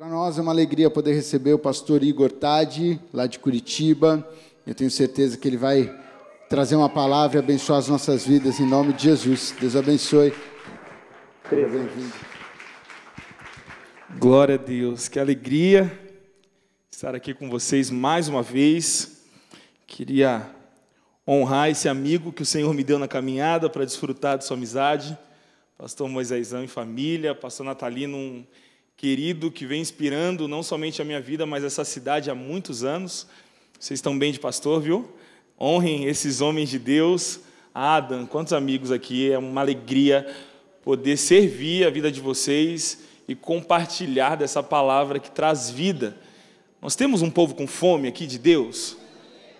Para nós é uma alegria poder receber o pastor Igor Tadi, lá de Curitiba. Eu tenho certeza que ele vai trazer uma palavra e abençoar as nossas vidas em nome de Jesus. Deus abençoe. Bem-vindo. Glória a Deus, que alegria estar aqui com vocês mais uma vez. Queria honrar esse amigo que o Senhor me deu na caminhada para desfrutar de sua amizade. Pastor Moisésão e família, pastor Natalino, um querido que vem inspirando não somente a minha vida, mas essa cidade há muitos anos. Vocês estão bem de pastor, viu? Honrem esses homens de Deus. Adam, quantos amigos aqui? É uma alegria poder servir a vida de vocês e compartilhar dessa palavra que traz vida. Nós temos um povo com fome aqui de Deus?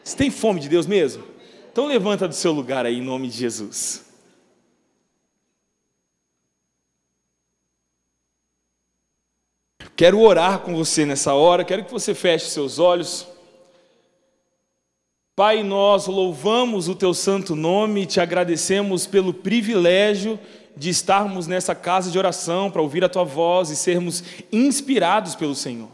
Você tem fome de Deus mesmo? Então levanta do seu lugar aí em nome de Jesus. Quero orar com você nessa hora, quero que você feche seus olhos. Pai, nós louvamos o teu santo nome e te agradecemos pelo privilégio de estarmos nessa casa de oração para ouvir a tua voz e sermos inspirados pelo Senhor.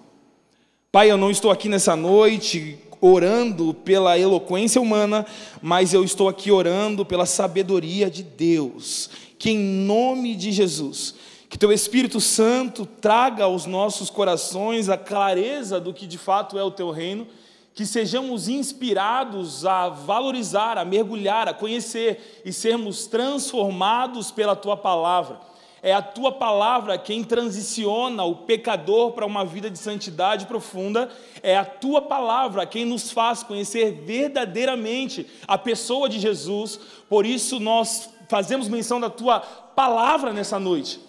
Pai, eu não estou aqui nessa noite orando pela eloquência humana, mas eu estou aqui orando pela sabedoria de Deus. Que em nome de Jesus que teu Espírito Santo traga aos nossos corações a clareza do que de fato é o teu reino, que sejamos inspirados a valorizar, a mergulhar, a conhecer e sermos transformados pela tua palavra. É a tua palavra quem transiciona o pecador para uma vida de santidade profunda. É a tua palavra quem nos faz conhecer verdadeiramente a pessoa de Jesus. Por isso nós fazemos menção da tua palavra nessa noite.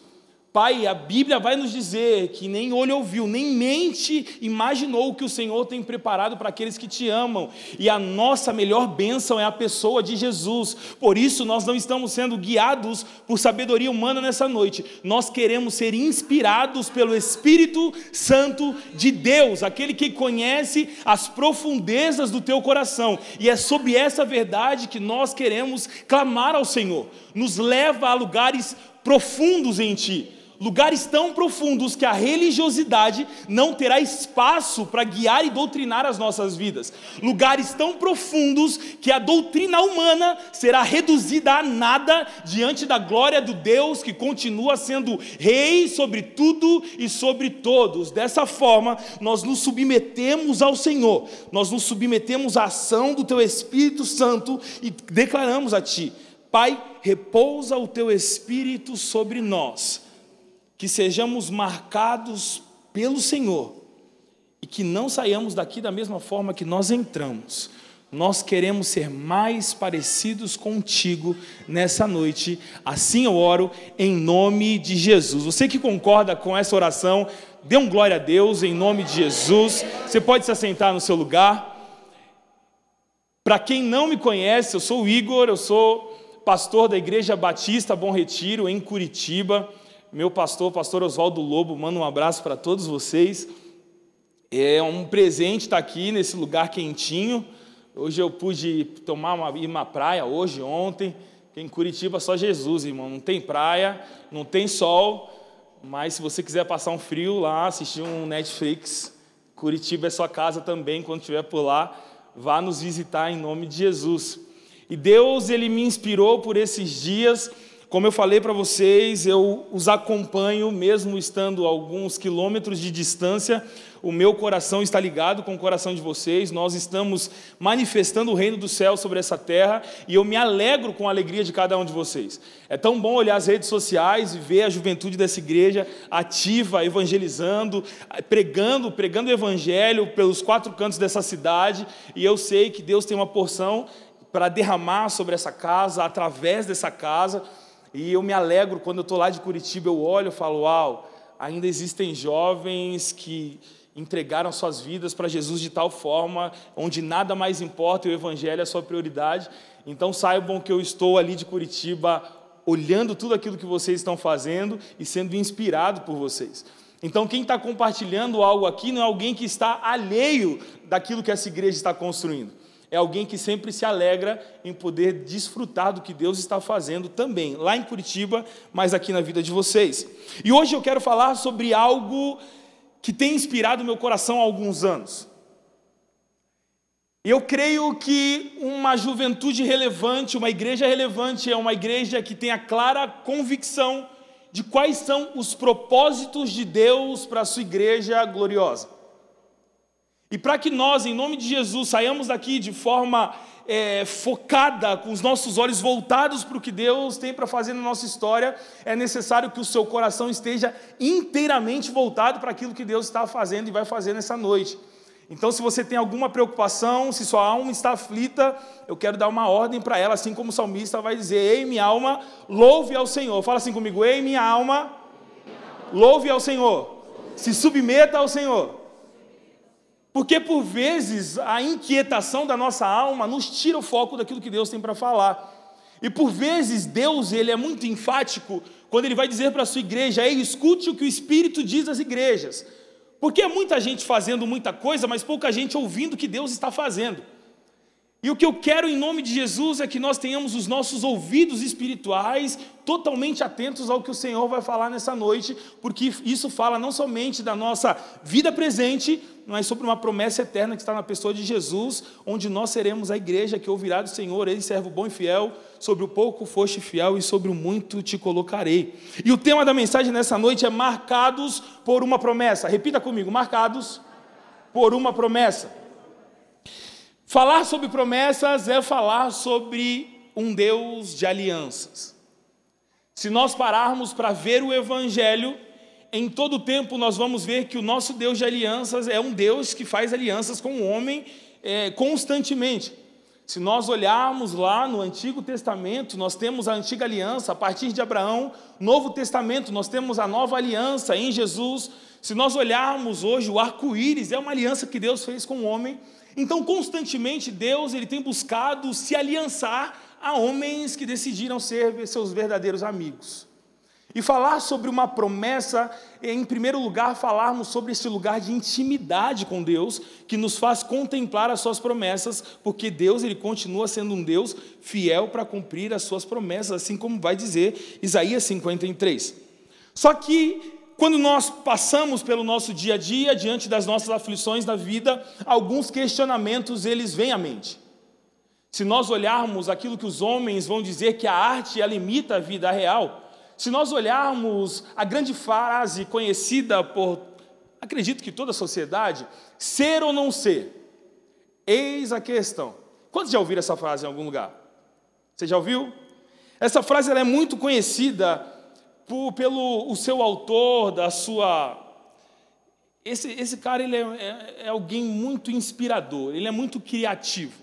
Pai, a Bíblia vai nos dizer que nem olho ouviu, nem mente imaginou o que o Senhor tem preparado para aqueles que te amam. E a nossa melhor bênção é a pessoa de Jesus. Por isso, nós não estamos sendo guiados por sabedoria humana nessa noite. Nós queremos ser inspirados pelo Espírito Santo de Deus, aquele que conhece as profundezas do teu coração. E é sobre essa verdade que nós queremos clamar ao Senhor. Nos leva a lugares profundos em Ti lugares tão profundos que a religiosidade não terá espaço para guiar e doutrinar as nossas vidas, lugares tão profundos que a doutrina humana será reduzida a nada diante da glória do Deus que continua sendo Rei sobre tudo e sobre todos. Dessa forma, nós nos submetemos ao Senhor, nós nos submetemos à ação do Teu Espírito Santo e declaramos a Ti. Pai, repousa o teu espírito sobre nós que sejamos marcados pelo Senhor e que não saiamos daqui da mesma forma que nós entramos. Nós queremos ser mais parecidos contigo nessa noite. Assim eu oro em nome de Jesus. Você que concorda com essa oração, dê um glória a Deus em nome de Jesus. Você pode se assentar no seu lugar. Para quem não me conhece, eu sou o Igor, eu sou pastor da Igreja Batista Bom Retiro em Curitiba meu pastor, pastor Oswaldo Lobo, manda um abraço para todos vocês. É um presente estar aqui nesse lugar quentinho. Hoje eu pude tomar uma, ir uma praia, hoje, ontem. Em Curitiba só Jesus, irmão. Não tem praia, não tem sol. Mas se você quiser passar um frio lá, assistir um Netflix, Curitiba é sua casa também, quando estiver por lá, vá nos visitar em nome de Jesus. E Deus, Ele me inspirou por esses dias como eu falei para vocês, eu os acompanho, mesmo estando a alguns quilômetros de distância, o meu coração está ligado com o coração de vocês, nós estamos manifestando o reino do céu sobre essa terra e eu me alegro com a alegria de cada um de vocês. É tão bom olhar as redes sociais e ver a juventude dessa igreja ativa, evangelizando, pregando, pregando o evangelho pelos quatro cantos dessa cidade, e eu sei que Deus tem uma porção para derramar sobre essa casa, através dessa casa. E eu me alegro quando eu estou lá de Curitiba, eu olho e falo: Uau, ainda existem jovens que entregaram suas vidas para Jesus de tal forma, onde nada mais importa e o Evangelho é a sua prioridade. Então saibam que eu estou ali de Curitiba, olhando tudo aquilo que vocês estão fazendo e sendo inspirado por vocês. Então, quem está compartilhando algo aqui não é alguém que está alheio daquilo que essa igreja está construindo é alguém que sempre se alegra em poder desfrutar do que Deus está fazendo também, lá em Curitiba, mas aqui na vida de vocês. E hoje eu quero falar sobre algo que tem inspirado meu coração há alguns anos. Eu creio que uma juventude relevante, uma igreja relevante, é uma igreja que tem a clara convicção de quais são os propósitos de Deus para a sua igreja gloriosa. E para que nós, em nome de Jesus, saiamos daqui de forma é, focada, com os nossos olhos voltados para o que Deus tem para fazer na nossa história, é necessário que o seu coração esteja inteiramente voltado para aquilo que Deus está fazendo e vai fazer nessa noite. Então, se você tem alguma preocupação, se sua alma está aflita, eu quero dar uma ordem para ela, assim como o salmista vai dizer: Ei, minha alma, louve ao Senhor. Fala assim comigo: Ei, minha alma, louve ao Senhor. Se submeta ao Senhor. Porque por vezes a inquietação da nossa alma nos tira o foco daquilo que Deus tem para falar. E por vezes Deus ele é muito enfático quando ele vai dizer para a sua igreja: Ei, escute o que o Espírito diz às igrejas. Porque é muita gente fazendo muita coisa, mas pouca gente ouvindo o que Deus está fazendo. E o que eu quero em nome de Jesus é que nós tenhamos os nossos ouvidos espirituais totalmente atentos ao que o Senhor vai falar nessa noite, porque isso fala não somente da nossa vida presente, mas sobre uma promessa eterna que está na pessoa de Jesus, onde nós seremos a igreja que ouvirá do Senhor, ele servo bom e fiel, sobre o pouco foste fiel e sobre o muito te colocarei. E o tema da mensagem nessa noite é marcados por uma promessa. Repita comigo, marcados por uma promessa. Falar sobre promessas é falar sobre um Deus de alianças. Se nós pararmos para ver o Evangelho, em todo tempo nós vamos ver que o nosso Deus de alianças é um Deus que faz alianças com o homem é, constantemente. Se nós olharmos lá no Antigo Testamento, nós temos a antiga aliança a partir de Abraão, Novo Testamento, nós temos a nova aliança em Jesus. Se nós olharmos hoje, o arco-íris é uma aliança que Deus fez com o homem então, constantemente, Deus ele tem buscado se aliançar a homens que decidiram ser seus verdadeiros amigos. E falar sobre uma promessa é, em primeiro lugar, falarmos sobre esse lugar de intimidade com Deus, que nos faz contemplar as suas promessas, porque Deus ele continua sendo um Deus fiel para cumprir as suas promessas, assim como vai dizer Isaías 53. Só que quando nós passamos pelo nosso dia a dia, diante das nossas aflições da vida, alguns questionamentos eles vêm à mente. Se nós olharmos aquilo que os homens vão dizer que a arte ela limita a vida real, se nós olharmos a grande frase conhecida por, acredito que toda a sociedade, ser ou não ser, eis a questão. Quantos já ouviram essa frase em algum lugar? Você já ouviu? Essa frase ela é muito conhecida por, pelo o seu autor, da sua. Esse, esse cara ele é, é, é alguém muito inspirador, ele é muito criativo.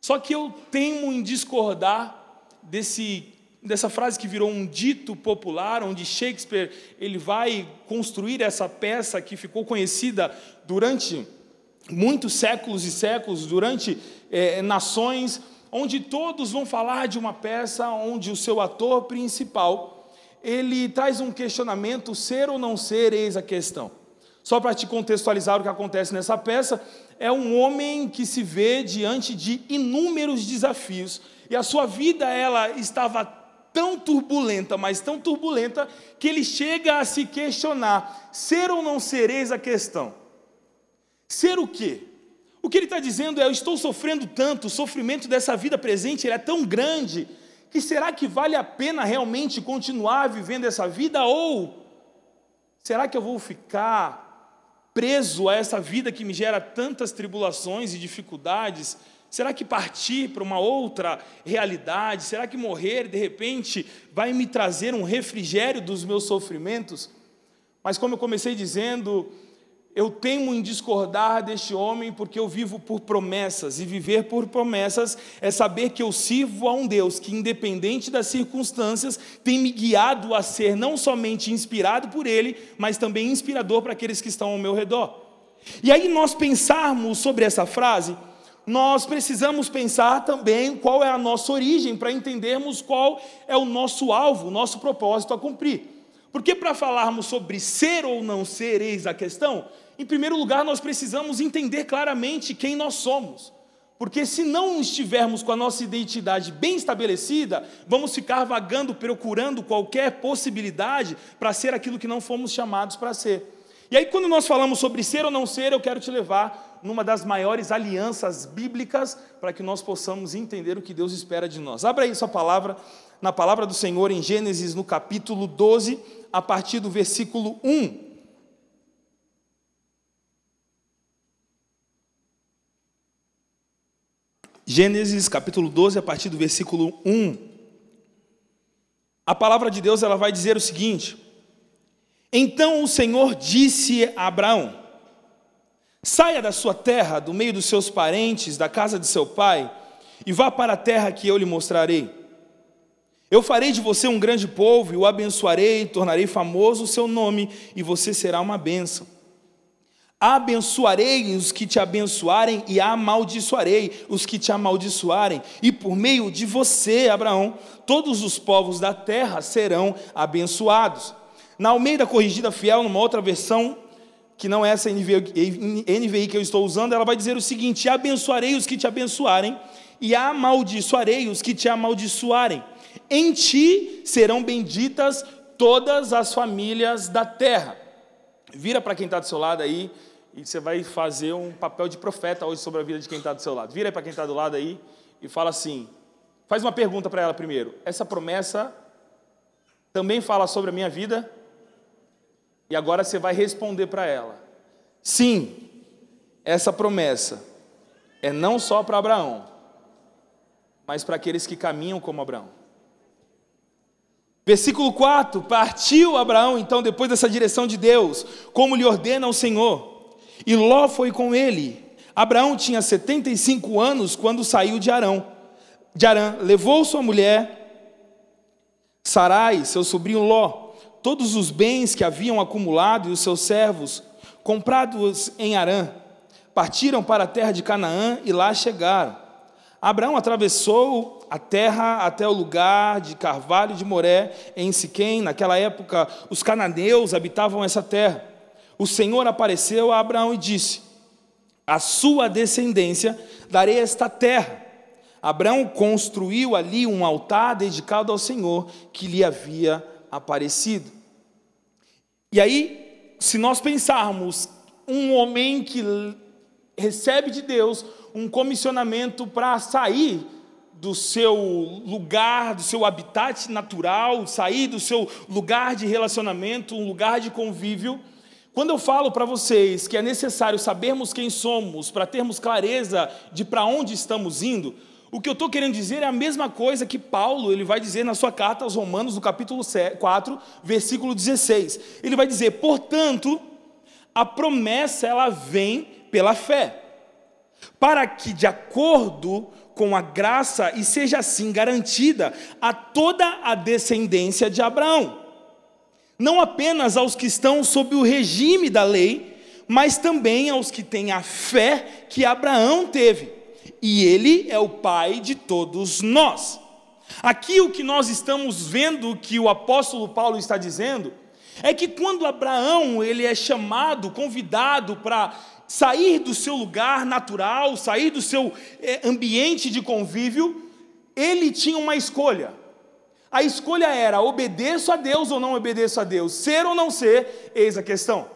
Só que eu temo em discordar desse, dessa frase que virou um dito popular, onde Shakespeare ele vai construir essa peça que ficou conhecida durante muitos séculos e séculos, durante é, nações, onde todos vão falar de uma peça onde o seu ator principal ele traz um questionamento: ser ou não ser, eis a questão. Só para te contextualizar o que acontece nessa peça, é um homem que se vê diante de inúmeros desafios e a sua vida ela estava tão turbulenta, mas tão turbulenta que ele chega a se questionar: ser ou não ser, eis a questão. Ser o quê? O que ele está dizendo é: eu estou sofrendo tanto, o sofrimento dessa vida presente é tão grande que será que vale a pena realmente continuar vivendo essa vida ou será que eu vou ficar preso a essa vida que me gera tantas tribulações e dificuldades? Será que partir para uma outra realidade? Será que morrer de repente vai me trazer um refrigério dos meus sofrimentos? Mas como eu comecei dizendo, eu temo em discordar deste homem porque eu vivo por promessas, e viver por promessas é saber que eu sirvo a um Deus que, independente das circunstâncias, tem me guiado a ser não somente inspirado por Ele, mas também inspirador para aqueles que estão ao meu redor. E aí, nós pensarmos sobre essa frase, nós precisamos pensar também qual é a nossa origem para entendermos qual é o nosso alvo, o nosso propósito a cumprir. Porque para falarmos sobre ser ou não ser, eis a questão, em primeiro lugar, nós precisamos entender claramente quem nós somos. Porque se não estivermos com a nossa identidade bem estabelecida, vamos ficar vagando, procurando qualquer possibilidade para ser aquilo que não fomos chamados para ser. E aí, quando nós falamos sobre ser ou não ser, eu quero te levar numa das maiores alianças bíblicas para que nós possamos entender o que Deus espera de nós. Abra aí sua palavra, na palavra do Senhor, em Gênesis, no capítulo 12, a partir do versículo 1. Gênesis capítulo 12, a partir do versículo 1. A palavra de Deus ela vai dizer o seguinte: Então o Senhor disse a Abraão: Saia da sua terra, do meio dos seus parentes, da casa de seu pai, e vá para a terra que eu lhe mostrarei. Eu farei de você um grande povo e o abençoarei, tornarei famoso o seu nome, e você será uma bênção. Abençoarei os que te abençoarem e amaldiçoarei os que te amaldiçoarem, e por meio de você, Abraão, todos os povos da terra serão abençoados. Na Almeida Corrigida Fiel, numa outra versão, que não é essa NVI que eu estou usando, ela vai dizer o seguinte: Abençoarei os que te abençoarem e amaldiçoarei os que te amaldiçoarem. Em ti serão benditas todas as famílias da terra. Vira para quem está do seu lado aí e você vai fazer um papel de profeta hoje sobre a vida de quem está do seu lado. Vira para quem está do lado aí e fala assim: faz uma pergunta para ela primeiro. Essa promessa também fala sobre a minha vida? E agora você vai responder para ela: sim, essa promessa é não só para Abraão, mas para aqueles que caminham como Abraão. Versículo 4: Partiu Abraão, então, depois dessa direção de Deus, como lhe ordena o Senhor. E Ló foi com ele. Abraão tinha 75 anos quando saiu de Arão. De Arã, levou sua mulher Sarai, seu sobrinho Ló, todos os bens que haviam acumulado e os seus servos, comprados em Arã, partiram para a terra de Canaã e lá chegaram. Abraão atravessou a terra até o lugar de Carvalho de Moré, em Siquém. Naquela época, os cananeus habitavam essa terra o Senhor apareceu a Abraão e disse: A sua descendência darei esta terra. Abraão construiu ali um altar dedicado ao Senhor que lhe havia aparecido. E aí, se nós pensarmos um homem que recebe de Deus um comissionamento para sair do seu lugar, do seu habitat natural, sair do seu lugar de relacionamento, um lugar de convívio, quando eu falo para vocês que é necessário sabermos quem somos para termos clareza de para onde estamos indo, o que eu estou querendo dizer é a mesma coisa que Paulo ele vai dizer na sua carta aos Romanos, no capítulo 4, versículo 16. Ele vai dizer: portanto, a promessa ela vem pela fé, para que, de acordo com a graça, e seja assim garantida a toda a descendência de Abraão não apenas aos que estão sob o regime da lei, mas também aos que têm a fé que Abraão teve. E ele é o pai de todos nós. Aqui o que nós estamos vendo que o apóstolo Paulo está dizendo é que quando Abraão ele é chamado, convidado para sair do seu lugar natural, sair do seu é, ambiente de convívio, ele tinha uma escolha. A escolha era: obedeço a Deus ou não obedeço a Deus? Ser ou não ser? Eis a questão.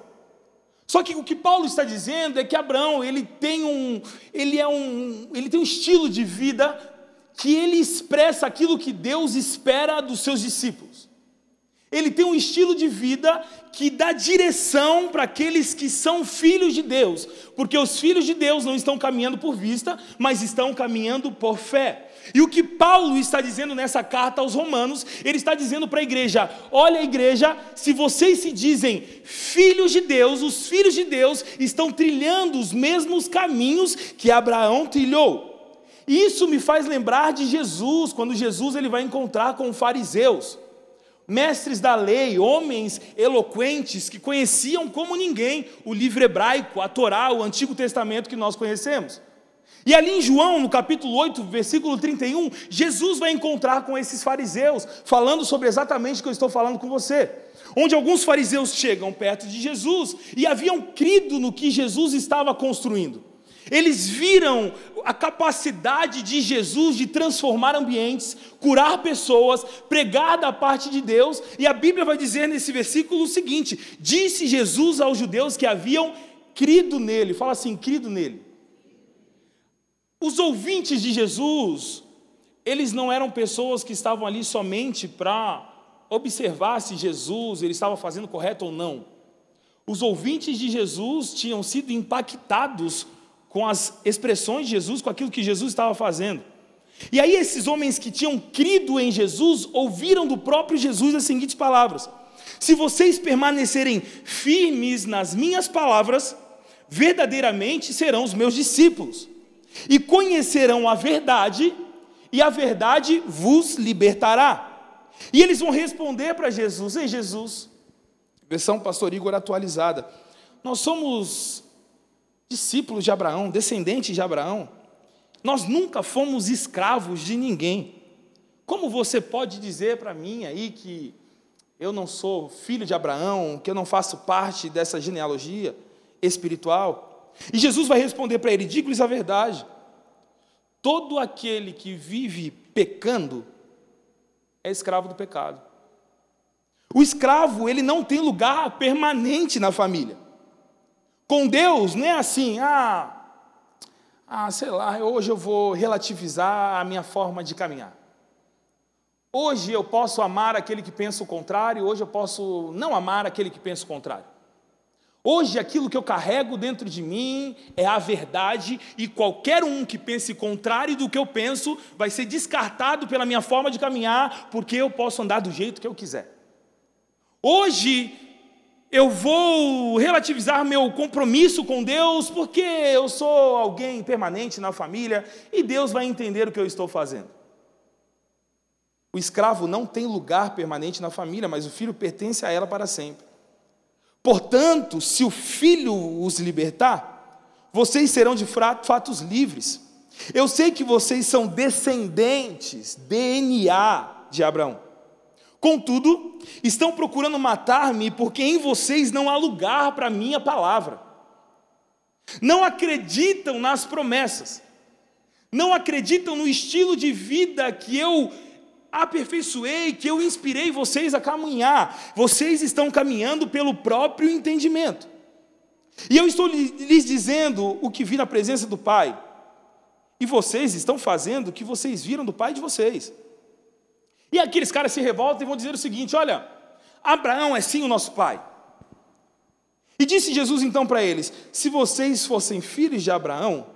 Só que o que Paulo está dizendo é que Abraão, ele tem um, ele é um, ele tem um estilo de vida que ele expressa aquilo que Deus espera dos seus discípulos. Ele tem um estilo de vida que dá direção para aqueles que são filhos de Deus, porque os filhos de Deus não estão caminhando por vista, mas estão caminhando por fé. E o que Paulo está dizendo nessa carta aos Romanos, ele está dizendo para a igreja: olha, igreja, se vocês se dizem filhos de Deus, os filhos de Deus estão trilhando os mesmos caminhos que Abraão trilhou. Isso me faz lembrar de Jesus, quando Jesus ele vai encontrar com fariseus, mestres da lei, homens eloquentes que conheciam como ninguém o livro hebraico, a Torá, o Antigo Testamento que nós conhecemos. E ali em João, no capítulo 8, versículo 31, Jesus vai encontrar com esses fariseus, falando sobre exatamente o que eu estou falando com você. Onde alguns fariseus chegam perto de Jesus e haviam crido no que Jesus estava construindo. Eles viram a capacidade de Jesus de transformar ambientes, curar pessoas, pregar da parte de Deus, e a Bíblia vai dizer nesse versículo o seguinte: Disse Jesus aos judeus que haviam crido nele, fala assim, crido nele. Os ouvintes de Jesus, eles não eram pessoas que estavam ali somente para observar se Jesus ele estava fazendo correto ou não. Os ouvintes de Jesus tinham sido impactados com as expressões de Jesus, com aquilo que Jesus estava fazendo. E aí, esses homens que tinham crido em Jesus ouviram do próprio Jesus as seguintes palavras: Se vocês permanecerem firmes nas minhas palavras, verdadeiramente serão os meus discípulos, e conhecerão a verdade, e a verdade vos libertará. E eles vão responder para Jesus: Ei, Jesus, versão Pastor Igor atualizada, nós somos discípulos de Abraão, descendentes de Abraão. Nós nunca fomos escravos de ninguém. Como você pode dizer para mim aí que eu não sou filho de Abraão, que eu não faço parte dessa genealogia espiritual? E Jesus vai responder para ele: digo-lhes a verdade. Todo aquele que vive pecando é escravo do pecado. O escravo, ele não tem lugar permanente na família. Com Deus não é assim, ah, ah, sei lá, hoje eu vou relativizar a minha forma de caminhar. Hoje eu posso amar aquele que pensa o contrário, hoje eu posso não amar aquele que pensa o contrário. Hoje aquilo que eu carrego dentro de mim é a verdade e qualquer um que pense contrário do que eu penso vai ser descartado pela minha forma de caminhar, porque eu posso andar do jeito que eu quiser. Hoje eu vou relativizar meu compromisso com Deus porque eu sou alguém permanente na família e Deus vai entender o que eu estou fazendo. O escravo não tem lugar permanente na família, mas o filho pertence a ela para sempre. Portanto, se o filho os libertar, vocês serão de fatos livres. Eu sei que vocês são descendentes, DNA de Abraão. Contudo, estão procurando matar-me porque em vocês não há lugar para a minha palavra. Não acreditam nas promessas. Não acreditam no estilo de vida que eu aperfeiçoei, que eu inspirei vocês a caminhar. Vocês estão caminhando pelo próprio entendimento. E eu estou lhes dizendo o que vi na presença do Pai. E vocês estão fazendo o que vocês viram do Pai de vocês. E aqueles caras se revoltam e vão dizer o seguinte: olha, Abraão é sim o nosso pai. E disse Jesus então para eles: se vocês fossem filhos de Abraão,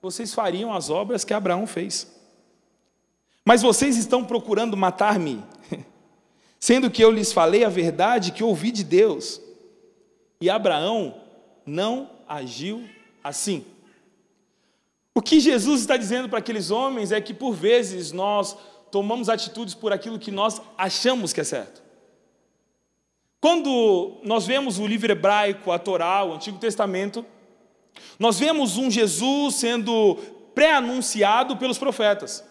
vocês fariam as obras que Abraão fez. Mas vocês estão procurando matar-me, sendo que eu lhes falei a verdade que ouvi de Deus. E Abraão não agiu assim. O que Jesus está dizendo para aqueles homens é que por vezes nós tomamos atitudes por aquilo que nós achamos que é certo. Quando nós vemos o livro hebraico, a Torá, o Antigo Testamento, nós vemos um Jesus sendo pré-anunciado pelos profetas.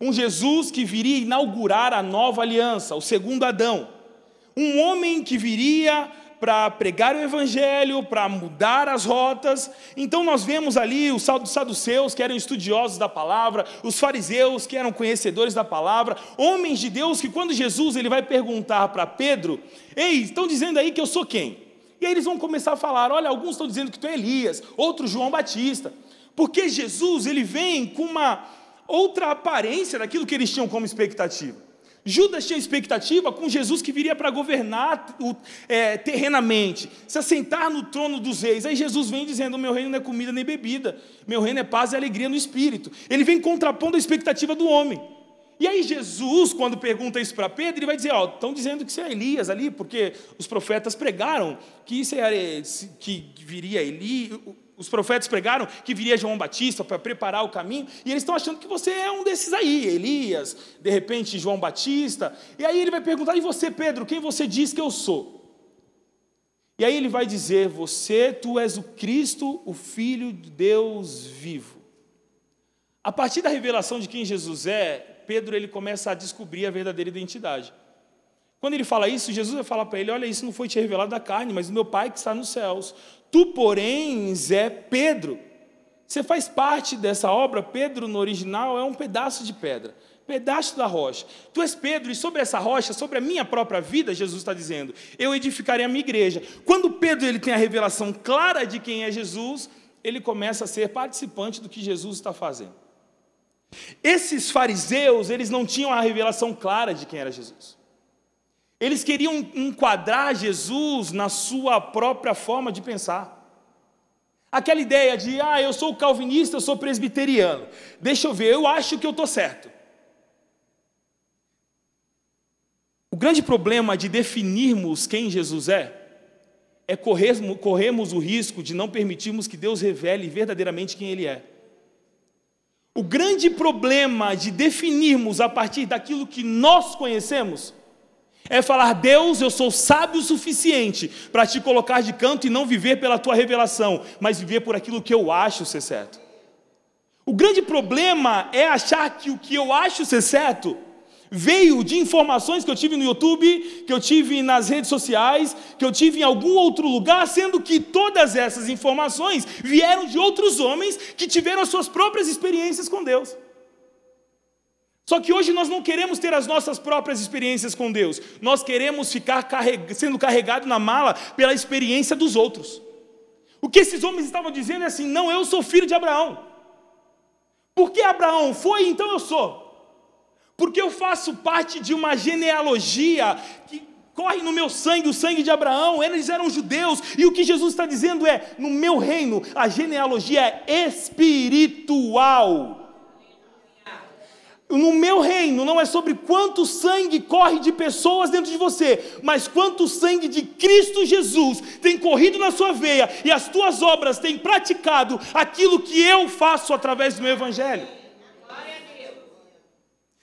Um Jesus que viria inaugurar a nova aliança, o segundo Adão. Um homem que viria para pregar o evangelho, para mudar as rotas. Então nós vemos ali os saduceus, que eram estudiosos da palavra, os fariseus, que eram conhecedores da palavra, homens de Deus que quando Jesus ele vai perguntar para Pedro: "Ei, estão dizendo aí que eu sou quem?" E aí eles vão começar a falar: "Olha, alguns estão dizendo que tu é Elias, outros João Batista." Porque Jesus ele vem com uma outra aparência daquilo que eles tinham como expectativa. Judas tinha expectativa com Jesus que viria para governar é, terrenamente, se assentar no trono dos reis. Aí Jesus vem dizendo: Meu reino não é comida nem bebida, meu reino é paz e alegria no espírito. Ele vem contrapondo a expectativa do homem. E aí Jesus, quando pergunta isso para Pedro, ele vai dizer: Ó, estão dizendo que isso é Elias ali, porque os profetas pregaram que isso é, que viria Eli, os profetas pregaram que viria João Batista para preparar o caminho, e eles estão achando que você é um desses aí, Elias, de repente João Batista. E aí ele vai perguntar: e você, Pedro, quem você diz que eu sou? E aí ele vai dizer: Você, tu és o Cristo, o Filho de Deus vivo. A partir da revelação de quem Jesus é, Pedro ele começa a descobrir a verdadeira identidade. Quando ele fala isso, Jesus vai falar para ele: Olha, isso não foi te revelado da carne, mas do meu Pai que está nos céus. Tu, porém, é Pedro, Você faz parte dessa obra. Pedro, no original, é um pedaço de pedra, pedaço da rocha. Tu és Pedro, e sobre essa rocha, sobre a minha própria vida, Jesus está dizendo, eu edificarei a minha igreja. Quando Pedro ele tem a revelação clara de quem é Jesus, ele começa a ser participante do que Jesus está fazendo. Esses fariseus, eles não tinham a revelação clara de quem era Jesus. Eles queriam enquadrar Jesus na sua própria forma de pensar. Aquela ideia de, ah, eu sou calvinista, eu sou presbiteriano. Deixa eu ver, eu acho que eu estou certo. O grande problema de definirmos quem Jesus é, é corremos o risco de não permitirmos que Deus revele verdadeiramente quem Ele é. O grande problema de definirmos a partir daquilo que nós conhecemos é falar, Deus, eu sou sábio o suficiente para te colocar de canto e não viver pela tua revelação, mas viver por aquilo que eu acho ser certo. O grande problema é achar que o que eu acho ser certo veio de informações que eu tive no YouTube, que eu tive nas redes sociais, que eu tive em algum outro lugar, sendo que todas essas informações vieram de outros homens que tiveram as suas próprias experiências com Deus. Só que hoje nós não queremos ter as nossas próprias experiências com Deus, nós queremos ficar carreg sendo carregado na mala pela experiência dos outros. O que esses homens estavam dizendo é assim: não, eu sou filho de Abraão. Porque Abraão foi, então eu sou. Porque eu faço parte de uma genealogia que corre no meu sangue, o sangue de Abraão, eles eram judeus, e o que Jesus está dizendo é: no meu reino, a genealogia é espiritual. No meu reino não é sobre quanto sangue corre de pessoas dentro de você, mas quanto sangue de Cristo Jesus tem corrido na sua veia e as tuas obras têm praticado aquilo que eu faço através do meu Evangelho.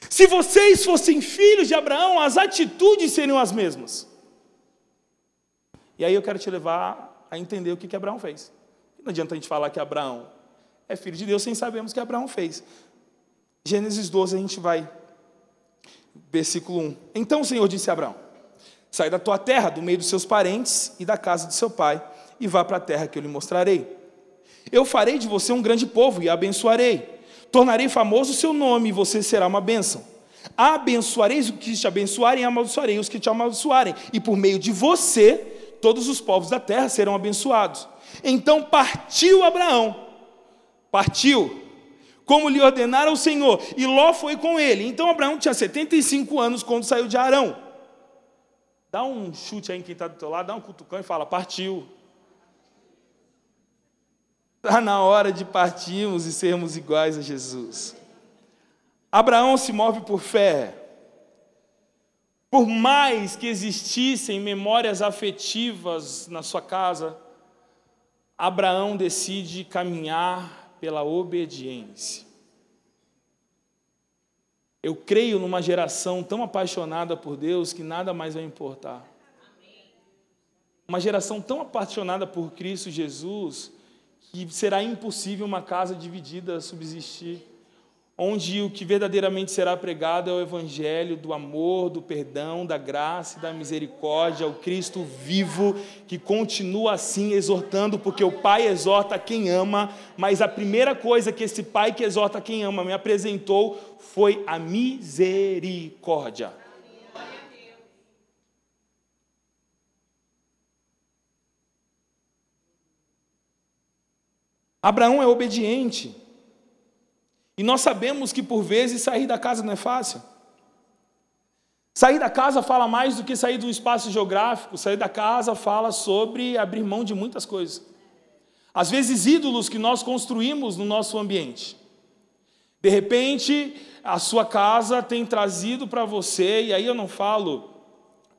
Se vocês fossem filhos de Abraão, as atitudes seriam as mesmas. E aí eu quero te levar a entender o que, que Abraão fez. Não adianta a gente falar que Abraão é filho de Deus sem sabermos o que Abraão fez. Gênesis 12, a gente vai, versículo 1. Então o Senhor disse a Abraão: Sai da tua terra, do meio dos seus parentes e da casa de seu pai, e vá para a terra que eu lhe mostrarei. Eu farei de você um grande povo e abençoarei. Tornarei famoso o seu nome e você será uma bênção. Abençoarei os que te abençoarem e amaldiçoarei os que te amaldiçoarem. E por meio de você, todos os povos da terra serão abençoados. Então partiu Abraão. Partiu como lhe ordenara o Senhor, e Ló foi com ele. Então Abraão tinha 75 anos quando saiu de Arão. Dá um chute aí em quem está do teu lado, dá um cutucão e fala: partiu. Está na hora de partirmos e sermos iguais a Jesus. Abraão se move por fé. Por mais que existissem memórias afetivas na sua casa, Abraão decide caminhar pela obediência. Eu creio numa geração tão apaixonada por Deus que nada mais vai importar. Uma geração tão apaixonada por Cristo Jesus que será impossível uma casa dividida subsistir onde o que verdadeiramente será pregado é o evangelho do amor, do perdão, da graça e da misericórdia, o Cristo vivo que continua assim exortando, porque o Pai exorta quem ama, mas a primeira coisa que esse Pai que exorta quem ama me apresentou foi a misericórdia. Abraão é obediente. E nós sabemos que por vezes sair da casa não é fácil. Sair da casa fala mais do que sair de um espaço geográfico. Sair da casa fala sobre abrir mão de muitas coisas. Às vezes, ídolos que nós construímos no nosso ambiente. De repente, a sua casa tem trazido para você, e aí eu não falo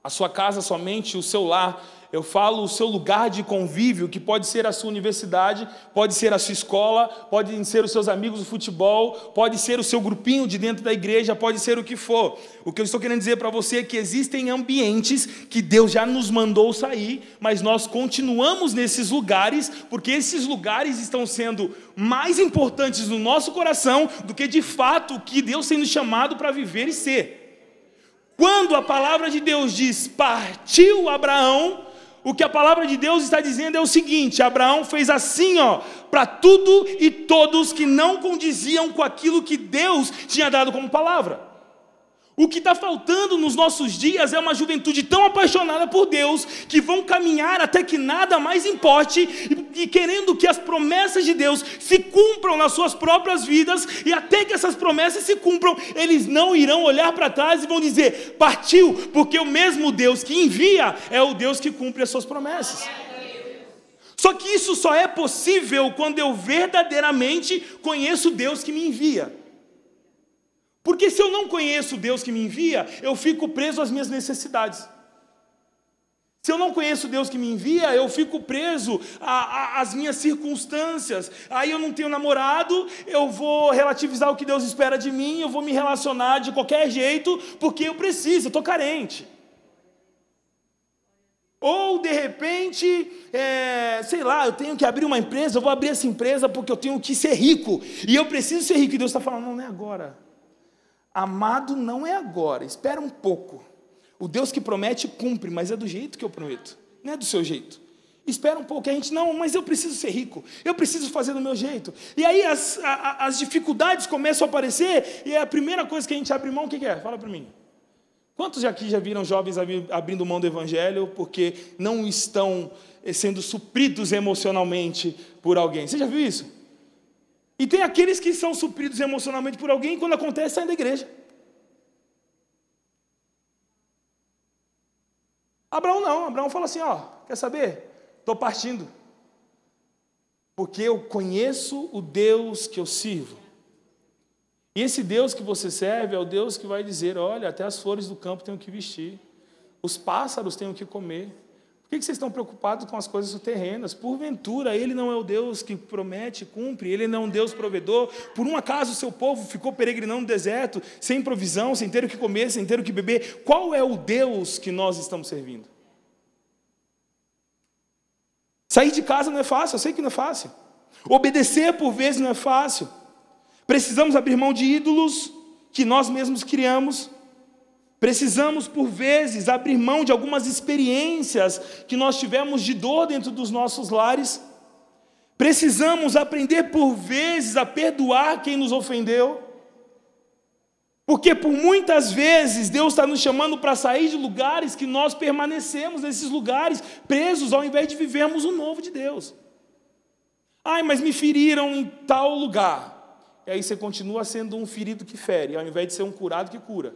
a sua casa somente, o seu lar, eu falo o seu lugar de convívio, que pode ser a sua universidade, pode ser a sua escola, pode ser os seus amigos do futebol, pode ser o seu grupinho de dentro da igreja, pode ser o que for. O que eu estou querendo dizer para você é que existem ambientes que Deus já nos mandou sair, mas nós continuamos nesses lugares, porque esses lugares estão sendo mais importantes no nosso coração do que de fato o que Deus tem nos chamado para viver e ser. Quando a palavra de Deus diz: partiu Abraão, o que a palavra de Deus está dizendo é o seguinte: Abraão fez assim, ó, para tudo e todos que não condiziam com aquilo que Deus tinha dado como palavra. O que está faltando nos nossos dias é uma juventude tão apaixonada por Deus que vão caminhar até que nada mais importe e, querendo que as promessas de Deus se cumpram nas suas próprias vidas e até que essas promessas se cumpram, eles não irão olhar para trás e vão dizer: partiu, porque o mesmo Deus que envia é o Deus que cumpre as suas promessas. Só que isso só é possível quando eu verdadeiramente conheço Deus que me envia. Porque se eu não conheço Deus que me envia, eu fico preso às minhas necessidades. Se eu não conheço Deus que me envia, eu fico preso às minhas circunstâncias. Aí eu não tenho namorado, eu vou relativizar o que Deus espera de mim, eu vou me relacionar de qualquer jeito, porque eu preciso, eu estou carente. Ou de repente, é, sei lá, eu tenho que abrir uma empresa, eu vou abrir essa empresa porque eu tenho que ser rico. E eu preciso ser rico. E Deus está falando, não, não é agora. Amado não é agora, espera um pouco. O Deus que promete cumpre, mas é do jeito que eu prometo, não é do seu jeito. Espera um pouco, a gente, não, mas eu preciso ser rico, eu preciso fazer do meu jeito. E aí as, a, as dificuldades começam a aparecer, e é a primeira coisa que a gente abre mão, o que, que é? Fala para mim. Quantos aqui já viram jovens abrindo mão do evangelho porque não estão eh, sendo supridos emocionalmente por alguém? Você já viu isso? E tem aqueles que são supridos emocionalmente por alguém e quando acontece saem da igreja. Abraão não, Abraão fala assim: ó, quer saber? Estou partindo. Porque eu conheço o Deus que eu sirvo. E esse Deus que você serve é o Deus que vai dizer: olha, até as flores do campo têm o que vestir, os pássaros têm o que comer. Que vocês estão preocupados com as coisas terrenas? Porventura, Ele não é o Deus que promete, cumpre, Ele não é um Deus provedor. Por um acaso o seu povo ficou peregrinando no deserto, sem provisão, sem ter o que comer, sem ter o que beber. Qual é o Deus que nós estamos servindo? Sair de casa não é fácil, eu sei que não é fácil. Obedecer por vezes não é fácil. Precisamos abrir mão de ídolos que nós mesmos criamos. Precisamos, por vezes, abrir mão de algumas experiências que nós tivemos de dor dentro dos nossos lares. Precisamos aprender, por vezes, a perdoar quem nos ofendeu. Porque por muitas vezes Deus está nos chamando para sair de lugares que nós permanecemos nesses lugares, presos, ao invés de vivermos o novo de Deus. Ai, mas me feriram em tal lugar. E aí você continua sendo um ferido que fere, ao invés de ser um curado que cura.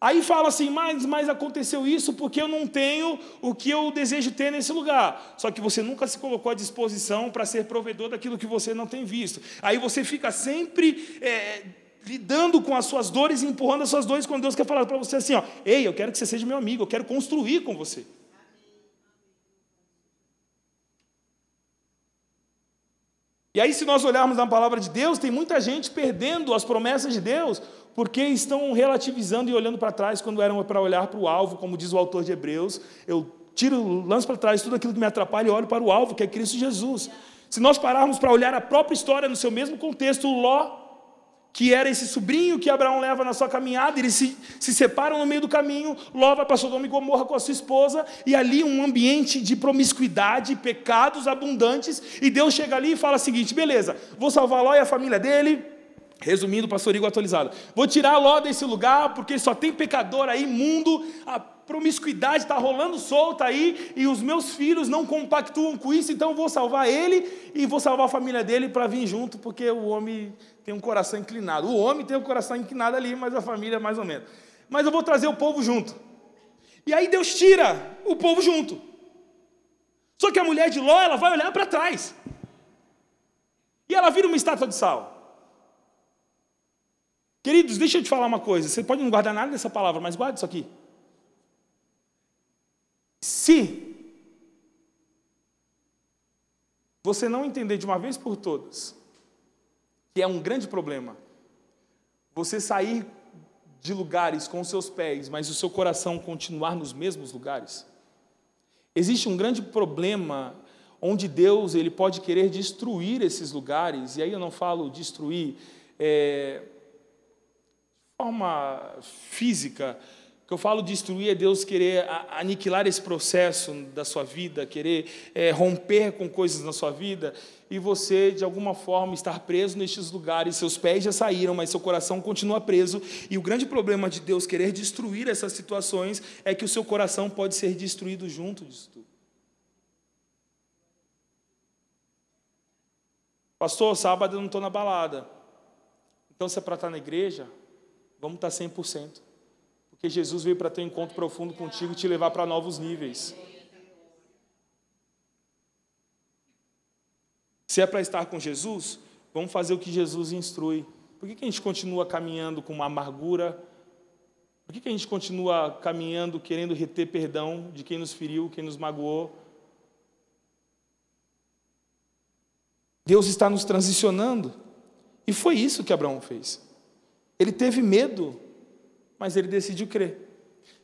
Aí fala assim, mas, mas aconteceu isso porque eu não tenho o que eu desejo ter nesse lugar. Só que você nunca se colocou à disposição para ser provedor daquilo que você não tem visto. Aí você fica sempre é, lidando com as suas dores e empurrando as suas dores quando Deus quer falar para você assim: ó, ei, eu quero que você seja meu amigo, eu quero construir com você. E aí, se nós olharmos na palavra de Deus, tem muita gente perdendo as promessas de Deus, porque estão relativizando e olhando para trás quando eram para olhar para o alvo, como diz o autor de Hebreus. Eu tiro, lanço para trás tudo aquilo que me atrapalha e olho para o alvo, que é Cristo Jesus. Se nós pararmos para olhar a própria história no seu mesmo contexto, Ló que era esse sobrinho que Abraão leva na sua caminhada, eles se, se separam no meio do caminho, Ló vai para Sodoma e Gomorra com a sua esposa, e ali um ambiente de promiscuidade, pecados abundantes, e Deus chega ali e fala o seguinte: beleza, vou salvar Ló e a família dele, resumindo, pastorigo atualizado, vou tirar Ló desse lugar, porque só tem pecador aí, mundo, a promiscuidade está rolando solta aí, e os meus filhos não compactuam com isso, então vou salvar ele e vou salvar a família dele para vir junto, porque o homem tem um coração inclinado. O homem tem o um coração inclinado ali, mas a família mais ou menos. Mas eu vou trazer o povo junto. E aí Deus tira o povo junto. Só que a mulher de Ló, ela vai olhar para trás. E ela vira uma estátua de sal. Queridos, deixa eu te falar uma coisa. Você pode não guardar nada dessa palavra, mas guarde isso aqui. Se você não entender de uma vez por todas que é um grande problema. Você sair de lugares com os seus pés, mas o seu coração continuar nos mesmos lugares. Existe um grande problema onde Deus ele pode querer destruir esses lugares, e aí eu não falo destruir é, de forma física, que eu falo destruir é Deus querer aniquilar esse processo da sua vida, querer é, romper com coisas na sua vida e você, de alguma forma, estar preso nestes lugares. Seus pés já saíram, mas seu coração continua preso. E o grande problema de Deus querer destruir essas situações é que o seu coração pode ser destruído junto disso tudo. Pastor, sábado eu não estou na balada. Então, se é para estar na igreja, vamos estar 100%. Porque Jesus veio para ter um encontro profundo contigo e te levar para novos níveis. Se é para estar com Jesus, vamos fazer o que Jesus instrui. Por que, que a gente continua caminhando com uma amargura? Por que, que a gente continua caminhando querendo reter perdão de quem nos feriu, quem nos magoou? Deus está nos transicionando. E foi isso que Abraão fez. Ele teve medo mas ele decidiu crer.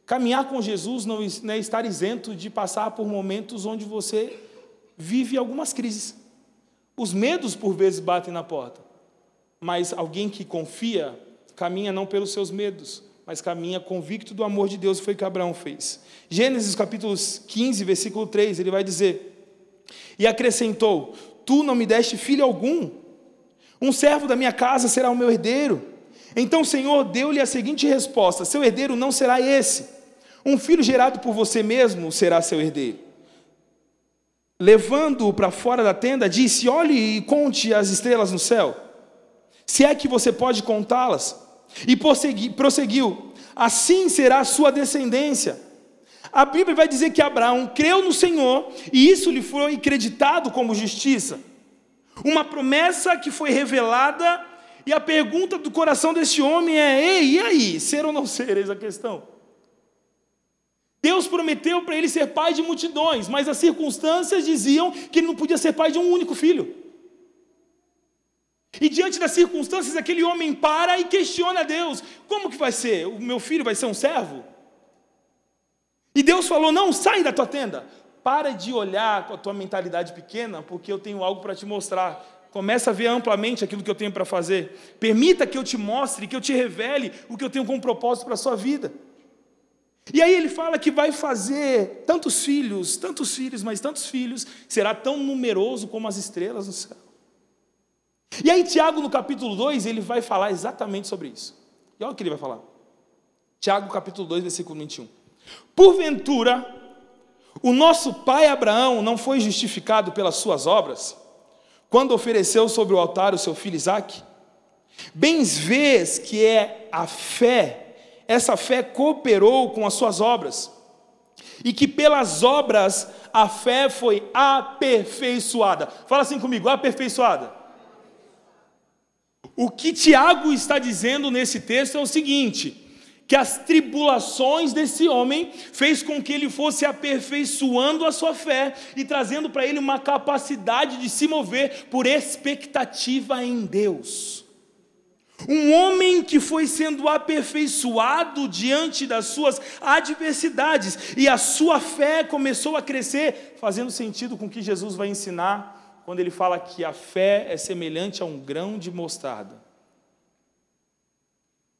Caminhar com Jesus não é estar isento de passar por momentos onde você vive algumas crises. Os medos, por vezes, batem na porta, mas alguém que confia caminha não pelos seus medos, mas caminha convicto do amor de Deus, foi o que Abraão fez. Gênesis capítulo 15, versículo 3, ele vai dizer: E acrescentou: Tu não me deste filho algum, um servo da minha casa será o meu herdeiro. Então o Senhor deu-lhe a seguinte resposta: Seu herdeiro não será esse. Um filho gerado por você mesmo será seu herdeiro. Levando-o para fora da tenda, disse: Olhe e conte as estrelas no céu, se é que você pode contá-las. E prosseguiu: Assim será a sua descendência. A Bíblia vai dizer que Abraão creu no Senhor e isso lhe foi acreditado como justiça. Uma promessa que foi revelada e a pergunta do coração desse homem é: ei, e aí? Ser ou não ser? Eis a questão. Deus prometeu para ele ser pai de multidões, mas as circunstâncias diziam que ele não podia ser pai de um único filho. E diante das circunstâncias, aquele homem para e questiona Deus: como que vai ser? O meu filho vai ser um servo? E Deus falou: não, sai da tua tenda. Para de olhar com a tua mentalidade pequena, porque eu tenho algo para te mostrar. Começa a ver amplamente aquilo que eu tenho para fazer. Permita que eu te mostre, que eu te revele o que eu tenho como propósito para a sua vida. E aí ele fala que vai fazer tantos filhos, tantos filhos, mas tantos filhos, será tão numeroso como as estrelas no céu. E aí Tiago no capítulo 2, ele vai falar exatamente sobre isso. E olha o que ele vai falar. Tiago capítulo 2, versículo 21. Porventura, o nosso pai Abraão não foi justificado pelas suas obras? Quando ofereceu sobre o altar o seu filho Isaque? Bens vês que é a fé, essa fé cooperou com as suas obras, e que pelas obras a fé foi aperfeiçoada. Fala assim comigo, aperfeiçoada. O que Tiago está dizendo nesse texto é o seguinte: que as tribulações desse homem fez com que ele fosse aperfeiçoando a sua fé e trazendo para ele uma capacidade de se mover por expectativa em Deus. Um homem que foi sendo aperfeiçoado diante das suas adversidades e a sua fé começou a crescer, fazendo sentido com o que Jesus vai ensinar quando ele fala que a fé é semelhante a um grão de mostarda.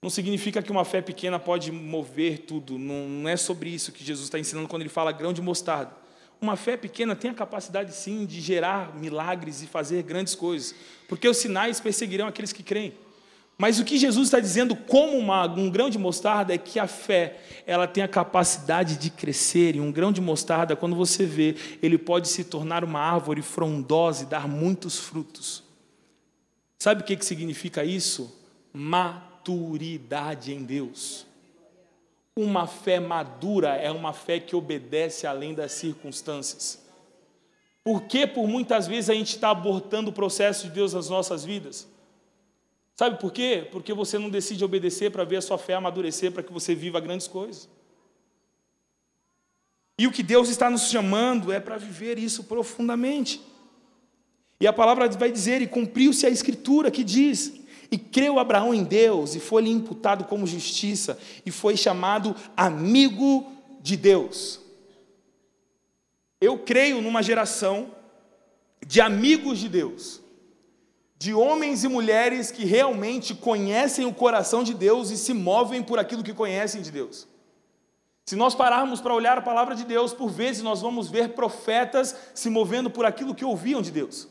Não significa que uma fé pequena pode mover tudo, não é sobre isso que Jesus está ensinando quando ele fala grão de mostarda. Uma fé pequena tem a capacidade sim de gerar milagres e fazer grandes coisas, porque os sinais perseguirão aqueles que creem. Mas o que Jesus está dizendo como uma, um grão de mostarda é que a fé ela tem a capacidade de crescer e um grão de mostarda quando você vê ele pode se tornar uma árvore frondosa e dar muitos frutos. Sabe o que, que significa isso? Ma maturidade em Deus. Uma fé madura é uma fé que obedece além das circunstâncias. Por que por muitas vezes a gente está abortando o processo de Deus nas nossas vidas? Sabe por quê? Porque você não decide obedecer para ver a sua fé amadurecer, para que você viva grandes coisas. E o que Deus está nos chamando é para viver isso profundamente. E a palavra vai dizer: e cumpriu-se a escritura que diz: e creu Abraão em Deus, e foi-lhe imputado como justiça, e foi chamado amigo de Deus. Eu creio numa geração de amigos de Deus, de homens e mulheres que realmente conhecem o coração de Deus e se movem por aquilo que conhecem de Deus. Se nós pararmos para olhar a palavra de Deus, por vezes nós vamos ver profetas se movendo por aquilo que ouviam de Deus.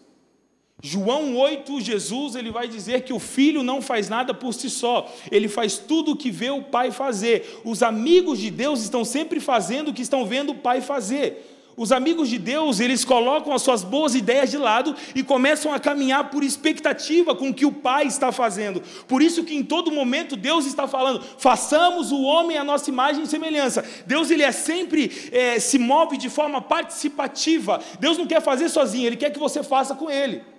João 8, Jesus ele vai dizer que o filho não faz nada por si só, ele faz tudo o que vê o pai fazer. Os amigos de Deus estão sempre fazendo o que estão vendo o pai fazer. Os amigos de Deus, eles colocam as suas boas ideias de lado e começam a caminhar por expectativa com o que o Pai está fazendo. Por isso que em todo momento Deus está falando: façamos o homem a nossa imagem e semelhança. Deus ele é sempre é, se move de forma participativa. Deus não quer fazer sozinho, Ele quer que você faça com Ele.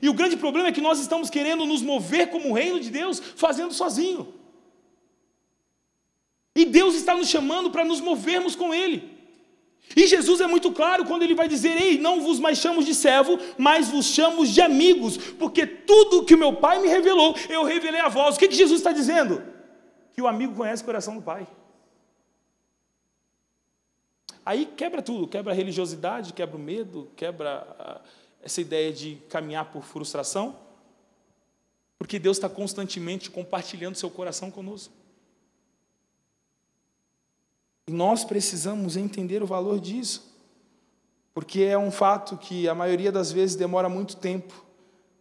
E o grande problema é que nós estamos querendo nos mover como o reino de Deus fazendo sozinho. E Deus está nos chamando para nos movermos com Ele. E Jesus é muito claro quando ele vai dizer: Ei, não vos mais chamo de servo, mas vos chamo de amigos, porque tudo que o meu Pai me revelou, eu revelei a vós. O que, que Jesus está dizendo? Que o amigo conhece o coração do Pai. Aí quebra tudo, quebra a religiosidade, quebra o medo, quebra essa ideia de caminhar por frustração, porque Deus está constantemente compartilhando seu coração conosco. E nós precisamos entender o valor disso, porque é um fato que a maioria das vezes demora muito tempo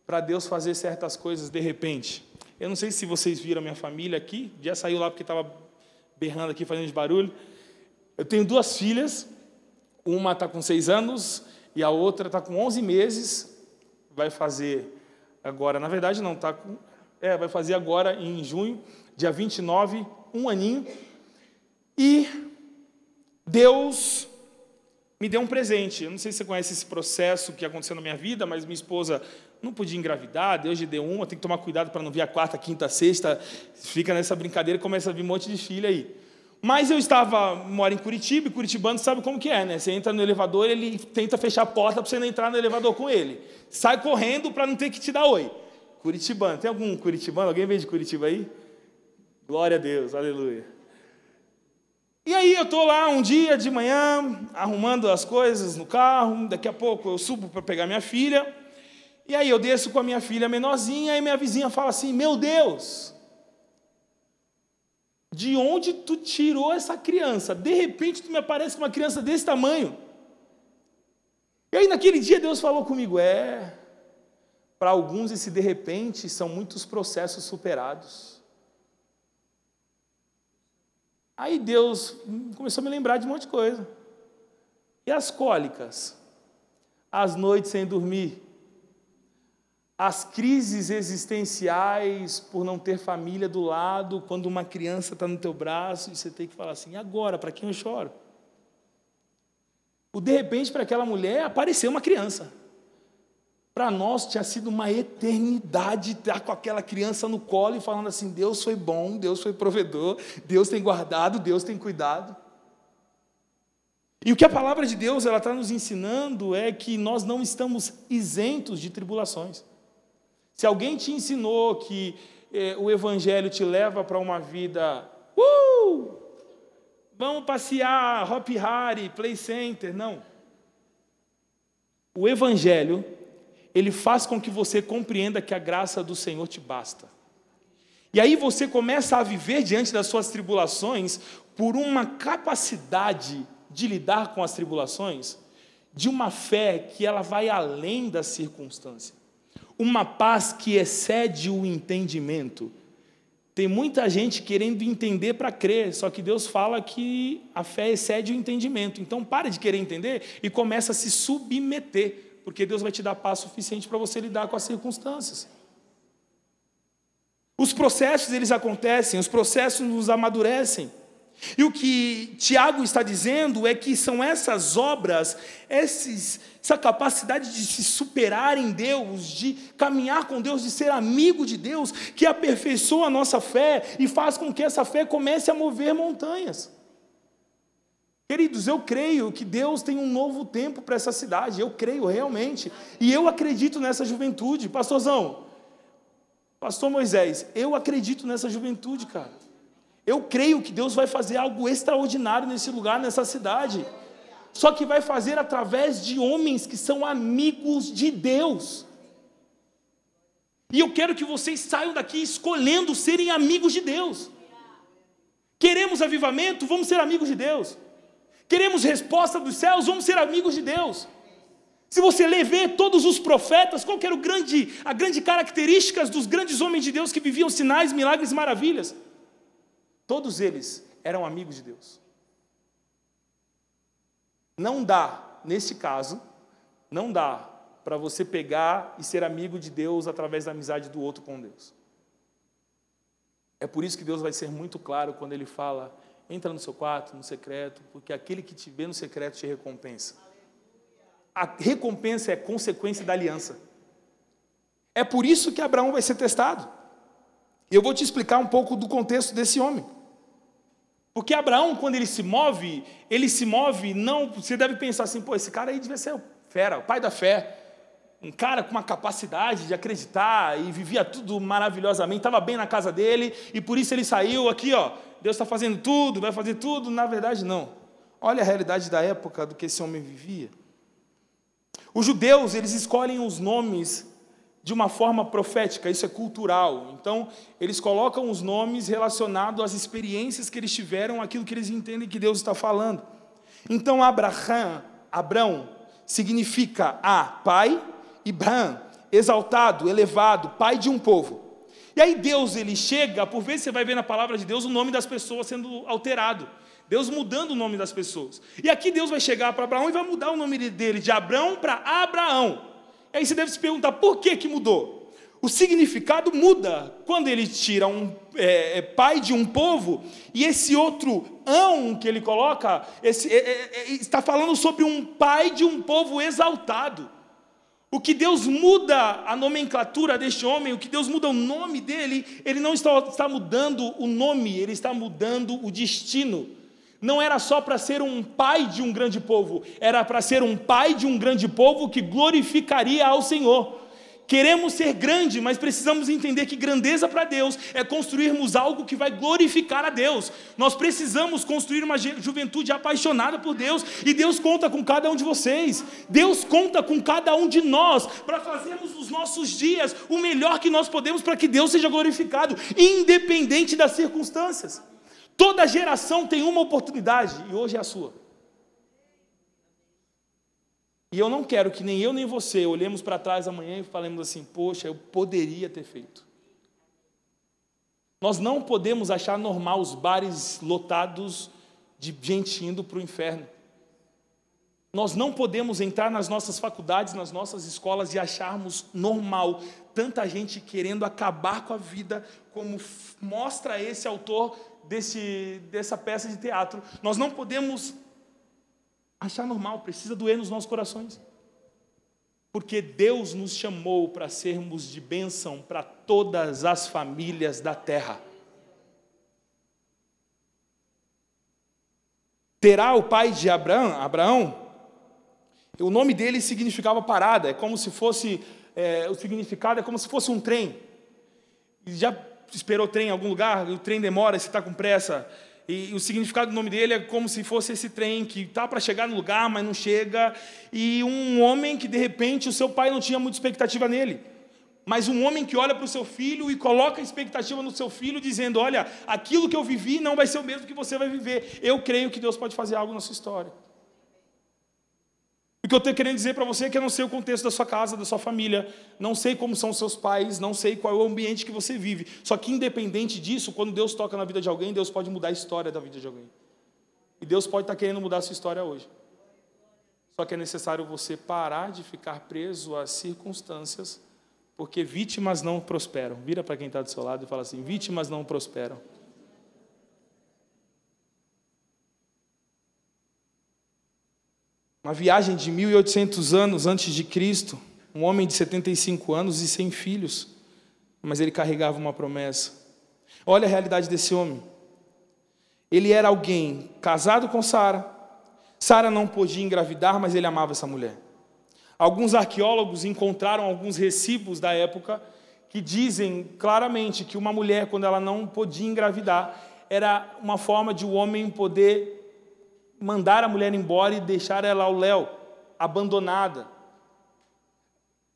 para Deus fazer certas coisas de repente. Eu não sei se vocês viram a minha família aqui, já saiu lá porque estava berrando aqui, fazendo barulho. Eu tenho duas filhas, uma está com seis anos e a outra está com onze meses, vai fazer agora, na verdade não, está com, é, vai fazer agora em junho, dia 29, um aninho. E Deus me deu um presente. Eu não sei se você conhece esse processo que aconteceu na minha vida, mas minha esposa não podia engravidar, Deus lhe deu uma, tem que tomar cuidado para não vir a quarta, quinta, sexta, fica nessa brincadeira e começa a vir um monte de filha aí. Mas eu estava, moro em Curitiba, e Curitibano sabe como que é, né? Você entra no elevador, ele tenta fechar a porta para você não entrar no elevador com ele. Sai correndo para não ter que te dar oi. Curitibano, tem algum curitibano? Alguém vem de Curitiba aí? Glória a Deus, aleluia. E aí eu estou lá um dia de manhã, arrumando as coisas no carro, daqui a pouco eu subo para pegar minha filha, e aí eu desço com a minha filha menorzinha, e minha vizinha fala assim: Meu Deus, de onde tu tirou essa criança? De repente tu me aparece com uma criança desse tamanho. E aí naquele dia Deus falou comigo: É, para alguns esse de repente são muitos processos superados. Aí Deus começou a me lembrar de um monte de coisa. E as cólicas? As noites sem dormir? As crises existenciais por não ter família do lado, quando uma criança está no teu braço e você tem que falar assim: agora, para quem eu choro? O de repente, para aquela mulher, apareceu uma criança. Para nós tinha sido uma eternidade estar com aquela criança no colo e falando assim: Deus foi bom, Deus foi provedor, Deus tem guardado, Deus tem cuidado. E o que a palavra de Deus ela está nos ensinando é que nós não estamos isentos de tribulações. Se alguém te ensinou que eh, o Evangelho te leva para uma vida, uh, vamos passear, Hop Harry, Play Center, não. O Evangelho ele faz com que você compreenda que a graça do Senhor te basta. E aí você começa a viver diante das suas tribulações por uma capacidade de lidar com as tribulações, de uma fé que ela vai além da circunstância. Uma paz que excede o entendimento. Tem muita gente querendo entender para crer, só que Deus fala que a fé excede o entendimento. Então pare de querer entender e começa a se submeter porque Deus vai te dar paz suficiente para você lidar com as circunstâncias. Os processos eles acontecem, os processos nos amadurecem. E o que Tiago está dizendo é que são essas obras, esses, essa capacidade de se superar em Deus, de caminhar com Deus, de ser amigo de Deus, que aperfeiçoa a nossa fé e faz com que essa fé comece a mover montanhas. Queridos, eu creio que Deus tem um novo tempo para essa cidade, eu creio realmente, e eu acredito nessa juventude, pastorzão, pastor Moisés, eu acredito nessa juventude, cara, eu creio que Deus vai fazer algo extraordinário nesse lugar, nessa cidade, só que vai fazer através de homens que são amigos de Deus, e eu quero que vocês saiam daqui escolhendo serem amigos de Deus, Queremos avivamento? Vamos ser amigos de Deus. Queremos resposta dos céus? Vamos ser amigos de Deus. Se você ler, ver todos os profetas, qual que era o grande, a grande características dos grandes homens de Deus que viviam sinais, milagres e maravilhas? Todos eles eram amigos de Deus. Não dá, neste caso, não dá para você pegar e ser amigo de Deus através da amizade do outro com Deus. É por isso que Deus vai ser muito claro quando Ele fala: entra no seu quarto, no secreto, porque aquele que te vê no secreto te recompensa a recompensa é consequência da aliança. É por isso que Abraão vai ser testado. E eu vou te explicar um pouco do contexto desse homem. Porque Abraão, quando ele se move, ele se move, não. Você deve pensar assim, pô, esse cara aí devia ser o fera, o pai da fé. Um cara com uma capacidade de acreditar e vivia tudo maravilhosamente, estava bem na casa dele, e por isso ele saiu aqui, ó. Deus está fazendo tudo, vai fazer tudo. Na verdade, não. Olha a realidade da época do que esse homem vivia. Os judeus, eles escolhem os nomes de uma forma profética, isso é cultural. Então, eles colocam os nomes relacionados às experiências que eles tiveram, aquilo que eles entendem que Deus está falando. Então, Abraham, Abrão, significa A, pai, e Bran, exaltado, elevado, pai de um povo. E aí Deus, ele chega, por vezes você vai ver na palavra de Deus o nome das pessoas sendo alterado. Deus mudando o nome das pessoas. E aqui Deus vai chegar para Abraão e vai mudar o nome dele de Abraão para Abraão. Aí você deve se perguntar por que, que mudou? O significado muda quando ele tira um é, é, pai de um povo e esse outro ão que ele coloca esse, é, é, é está falando sobre um pai de um povo exaltado. O que Deus muda a nomenclatura deste homem, o que Deus muda o nome dele, ele não está, está mudando o nome, ele está mudando o destino não era só para ser um pai de um grande povo, era para ser um pai de um grande povo que glorificaria ao Senhor. Queremos ser grande, mas precisamos entender que grandeza para Deus é construirmos algo que vai glorificar a Deus. Nós precisamos construir uma juventude apaixonada por Deus, e Deus conta com cada um de vocês. Deus conta com cada um de nós para fazermos nos nossos dias o melhor que nós podemos para que Deus seja glorificado, independente das circunstâncias. Toda geração tem uma oportunidade e hoje é a sua. E eu não quero que nem eu nem você olhemos para trás amanhã e falemos assim: poxa, eu poderia ter feito. Nós não podemos achar normal os bares lotados de gente indo para o inferno. Nós não podemos entrar nas nossas faculdades, nas nossas escolas e acharmos normal tanta gente querendo acabar com a vida, como mostra esse autor desse, dessa peça de teatro. Nós não podemos achar normal, precisa doer nos nossos corações. Porque Deus nos chamou para sermos de bênção para todas as famílias da terra. Terá o pai de Abraão, Abraão, o nome dele significava parada, é como se fosse, é, o significado é como se fosse um trem. Já esperou o trem em algum lugar, o trem demora, você está com pressa. E, o significado do nome dele é como se fosse esse trem que está para chegar no lugar, mas não chega. E um homem que de repente o seu pai não tinha muita expectativa nele. Mas um homem que olha para o seu filho e coloca expectativa no seu filho, dizendo: Olha, aquilo que eu vivi não vai ser o mesmo que você vai viver. Eu creio que Deus pode fazer algo na sua história. O que eu estou querendo dizer para você é que eu não sei o contexto da sua casa, da sua família, não sei como são seus pais, não sei qual é o ambiente que você vive. Só que, independente disso, quando Deus toca na vida de alguém, Deus pode mudar a história da vida de alguém. E Deus pode estar tá querendo mudar a sua história hoje. Só que é necessário você parar de ficar preso às circunstâncias, porque vítimas não prosperam. Vira para quem está do seu lado e fala assim: vítimas não prosperam. Uma viagem de 1800 anos antes de Cristo, um homem de 75 anos e sem filhos, mas ele carregava uma promessa. Olha a realidade desse homem. Ele era alguém casado com Sara. Sara não podia engravidar, mas ele amava essa mulher. Alguns arqueólogos encontraram alguns recibos da época que dizem claramente que uma mulher, quando ela não podia engravidar, era uma forma de o um homem poder mandar a mulher embora e deixar ela ao léu, abandonada.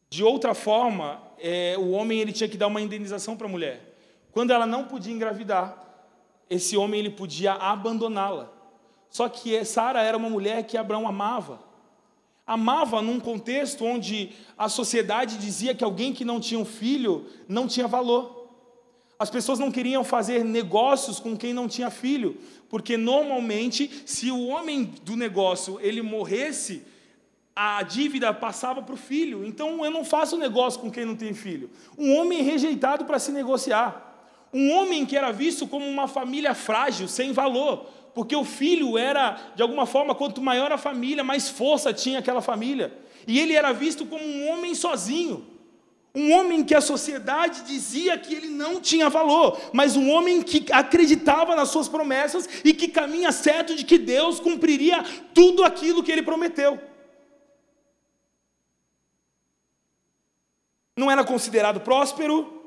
De outra forma, é, o homem ele tinha que dar uma indenização para a mulher. Quando ela não podia engravidar, esse homem ele podia abandoná-la. Só que Sara era uma mulher que Abraão amava. Amava num contexto onde a sociedade dizia que alguém que não tinha um filho não tinha valor. As pessoas não queriam fazer negócios com quem não tinha filho, porque normalmente, se o homem do negócio ele morresse, a dívida passava para o filho. Então eu não faço negócio com quem não tem filho. Um homem rejeitado para se negociar. Um homem que era visto como uma família frágil, sem valor, porque o filho era, de alguma forma, quanto maior a família, mais força tinha aquela família. E ele era visto como um homem sozinho. Um homem que a sociedade dizia que ele não tinha valor, mas um homem que acreditava nas suas promessas e que caminha certo de que Deus cumpriria tudo aquilo que ele prometeu. Não era considerado próspero,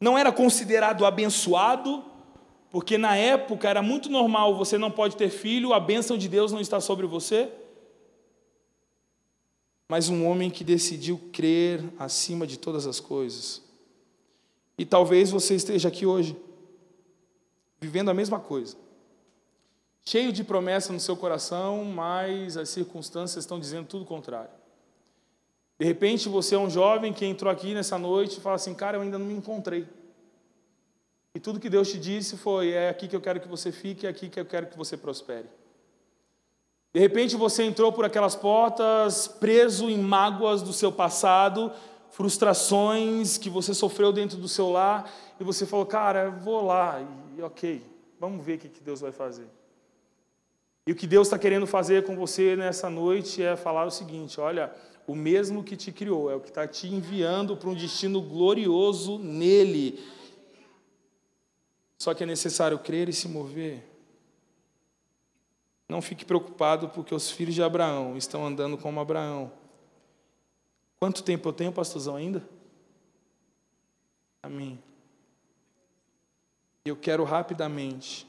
não era considerado abençoado, porque na época era muito normal, você não pode ter filho, a bênção de Deus não está sobre você mas um homem que decidiu crer acima de todas as coisas. E talvez você esteja aqui hoje, vivendo a mesma coisa, cheio de promessa no seu coração, mas as circunstâncias estão dizendo tudo o contrário. De repente você é um jovem que entrou aqui nessa noite e fala assim: Cara, eu ainda não me encontrei. E tudo que Deus te disse foi: É aqui que eu quero que você fique, é aqui que eu quero que você prospere. De repente você entrou por aquelas portas preso em mágoas do seu passado, frustrações que você sofreu dentro do seu lar, e você falou, cara, vou lá, e ok, vamos ver o que Deus vai fazer. E o que Deus está querendo fazer com você nessa noite é falar o seguinte: olha, o mesmo que te criou, é o que está te enviando para um destino glorioso nele. Só que é necessário crer e se mover. Não fique preocupado, porque os filhos de Abraão estão andando como Abraão. Quanto tempo eu tenho, pastorzão, ainda? Amém. Eu quero rapidamente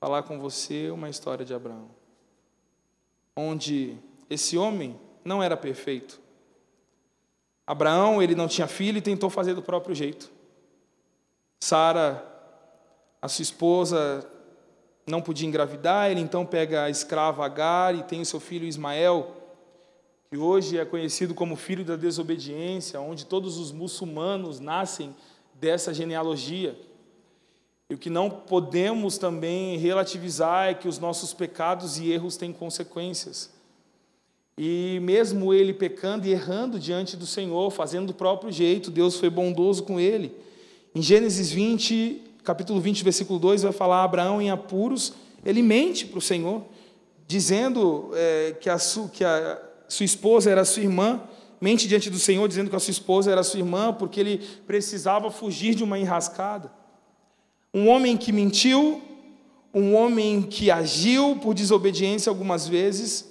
falar com você uma história de Abraão, onde esse homem não era perfeito. Abraão, ele não tinha filho e tentou fazer do próprio jeito. Sara, a sua esposa, não podia engravidar, ele então pega a escrava Agar e tem o seu filho Ismael, que hoje é conhecido como filho da desobediência, onde todos os muçulmanos nascem dessa genealogia. E o que não podemos também relativizar é que os nossos pecados e erros têm consequências. E mesmo ele pecando e errando diante do Senhor, fazendo do próprio jeito, Deus foi bondoso com ele. Em Gênesis 20, capítulo 20, versículo 2, vai falar: Abraão em apuros, ele mente para o Senhor, dizendo é, que, a su, que a sua esposa era sua irmã, mente diante do Senhor, dizendo que a sua esposa era sua irmã, porque ele precisava fugir de uma enrascada. Um homem que mentiu, um homem que agiu por desobediência algumas vezes,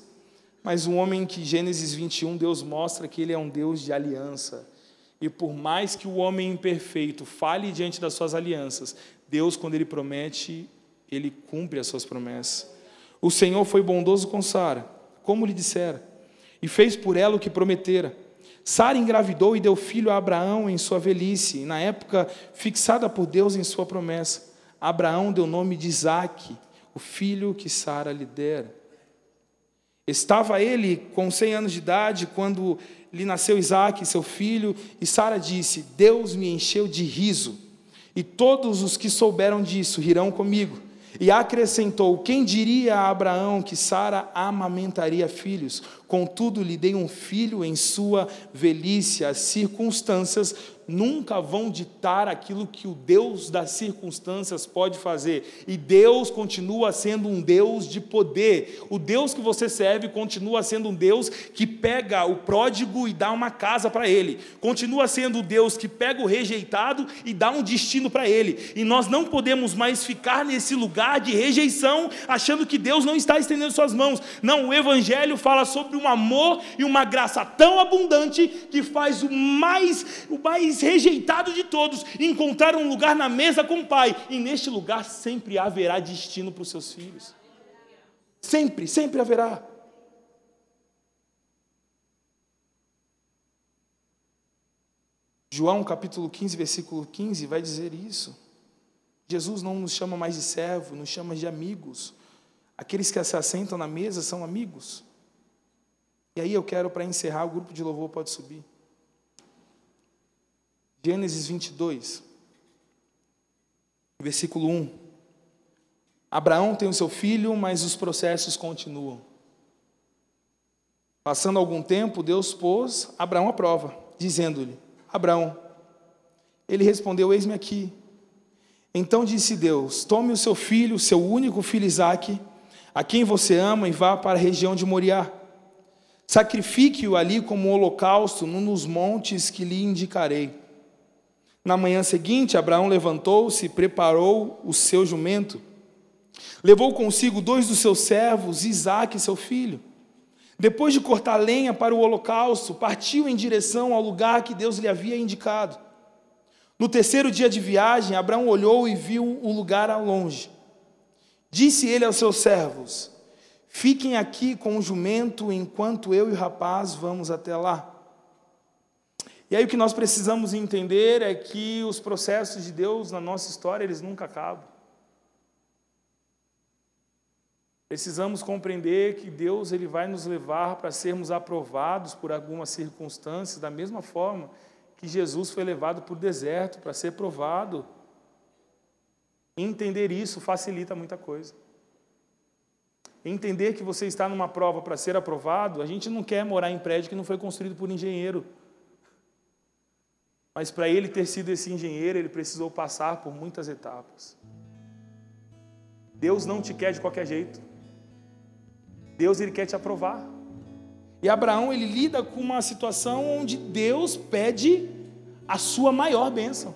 mas um homem que, Gênesis 21, Deus mostra que ele é um Deus de aliança e por mais que o homem imperfeito fale diante das suas alianças, Deus, quando Ele promete, Ele cumpre as suas promessas. O Senhor foi bondoso com Sara, como lhe dissera, e fez por ela o que prometera. Sara engravidou e deu filho a Abraão em sua velhice, na época fixada por Deus em sua promessa. Abraão deu o nome de Isaque, o filho que Sara lhe dera. Estava ele com 100 anos de idade quando lhe nasceu Isaac, seu filho, e Sara disse: Deus me encheu de riso, e todos os que souberam disso rirão comigo. E acrescentou: Quem diria a Abraão que Sara amamentaria filhos? Contudo, lhe dei um filho em sua velhice. As circunstâncias nunca vão ditar aquilo que o Deus das circunstâncias pode fazer. E Deus continua sendo um Deus de poder. O Deus que você serve continua sendo um Deus que pega o pródigo e dá uma casa para ele. Continua sendo o Deus que pega o rejeitado e dá um destino para ele. E nós não podemos mais ficar nesse lugar de rejeição, achando que Deus não está estendendo suas mãos. Não, o evangelho fala sobre um amor e uma graça tão abundante que faz o mais o mais mais rejeitado de todos, encontrar um lugar na mesa com o Pai. E neste lugar sempre haverá destino para os seus filhos. Sempre, sempre haverá. João capítulo 15, versículo 15 vai dizer isso. Jesus não nos chama mais de servo, nos chama de amigos. Aqueles que se assentam na mesa são amigos. E aí eu quero, para encerrar, o grupo de louvor pode subir. Gênesis 22, versículo 1. Abraão tem o seu filho, mas os processos continuam. Passando algum tempo, Deus pôs Abraão à prova, dizendo-lhe: Abraão, ele respondeu: Eis-me aqui. Então disse Deus: Tome o seu filho, seu único filho Isaque, a quem você ama, e vá para a região de Moriá. Sacrifique-o ali como um holocausto num dos montes que lhe indicarei. Na manhã seguinte, Abraão levantou-se e preparou o seu jumento. Levou consigo dois dos seus servos, Isaque, seu filho. Depois de cortar lenha para o holocausto, partiu em direção ao lugar que Deus lhe havia indicado. No terceiro dia de viagem, Abraão olhou e viu o lugar ao longe. Disse ele aos seus servos: Fiquem aqui com o jumento enquanto eu e o rapaz vamos até lá. E aí o que nós precisamos entender é que os processos de Deus na nossa história, eles nunca acabam. Precisamos compreender que Deus ele vai nos levar para sermos aprovados por algumas circunstâncias, da mesma forma que Jesus foi levado para o deserto para ser provado. Entender isso facilita muita coisa. Entender que você está numa prova para ser aprovado, a gente não quer morar em prédio que não foi construído por engenheiro. Mas para ele ter sido esse engenheiro, ele precisou passar por muitas etapas. Deus não te quer de qualquer jeito. Deus ele quer te aprovar. E Abraão ele lida com uma situação onde Deus pede a sua maior bênção.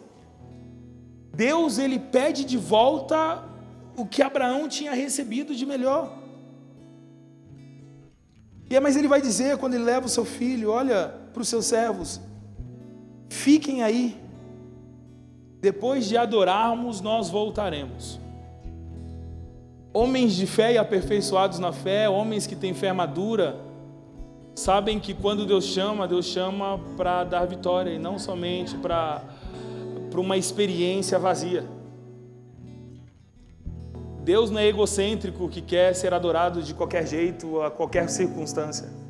Deus ele pede de volta o que Abraão tinha recebido de melhor. E é, mas ele vai dizer quando ele leva o seu filho, olha para os seus servos, fiquem aí. Depois de adorarmos, nós voltaremos. Homens de fé e aperfeiçoados na fé, homens que têm fé madura, sabem que quando Deus chama, Deus chama para dar vitória e não somente para uma experiência vazia. Deus não é egocêntrico que quer ser adorado de qualquer jeito, a qualquer circunstância.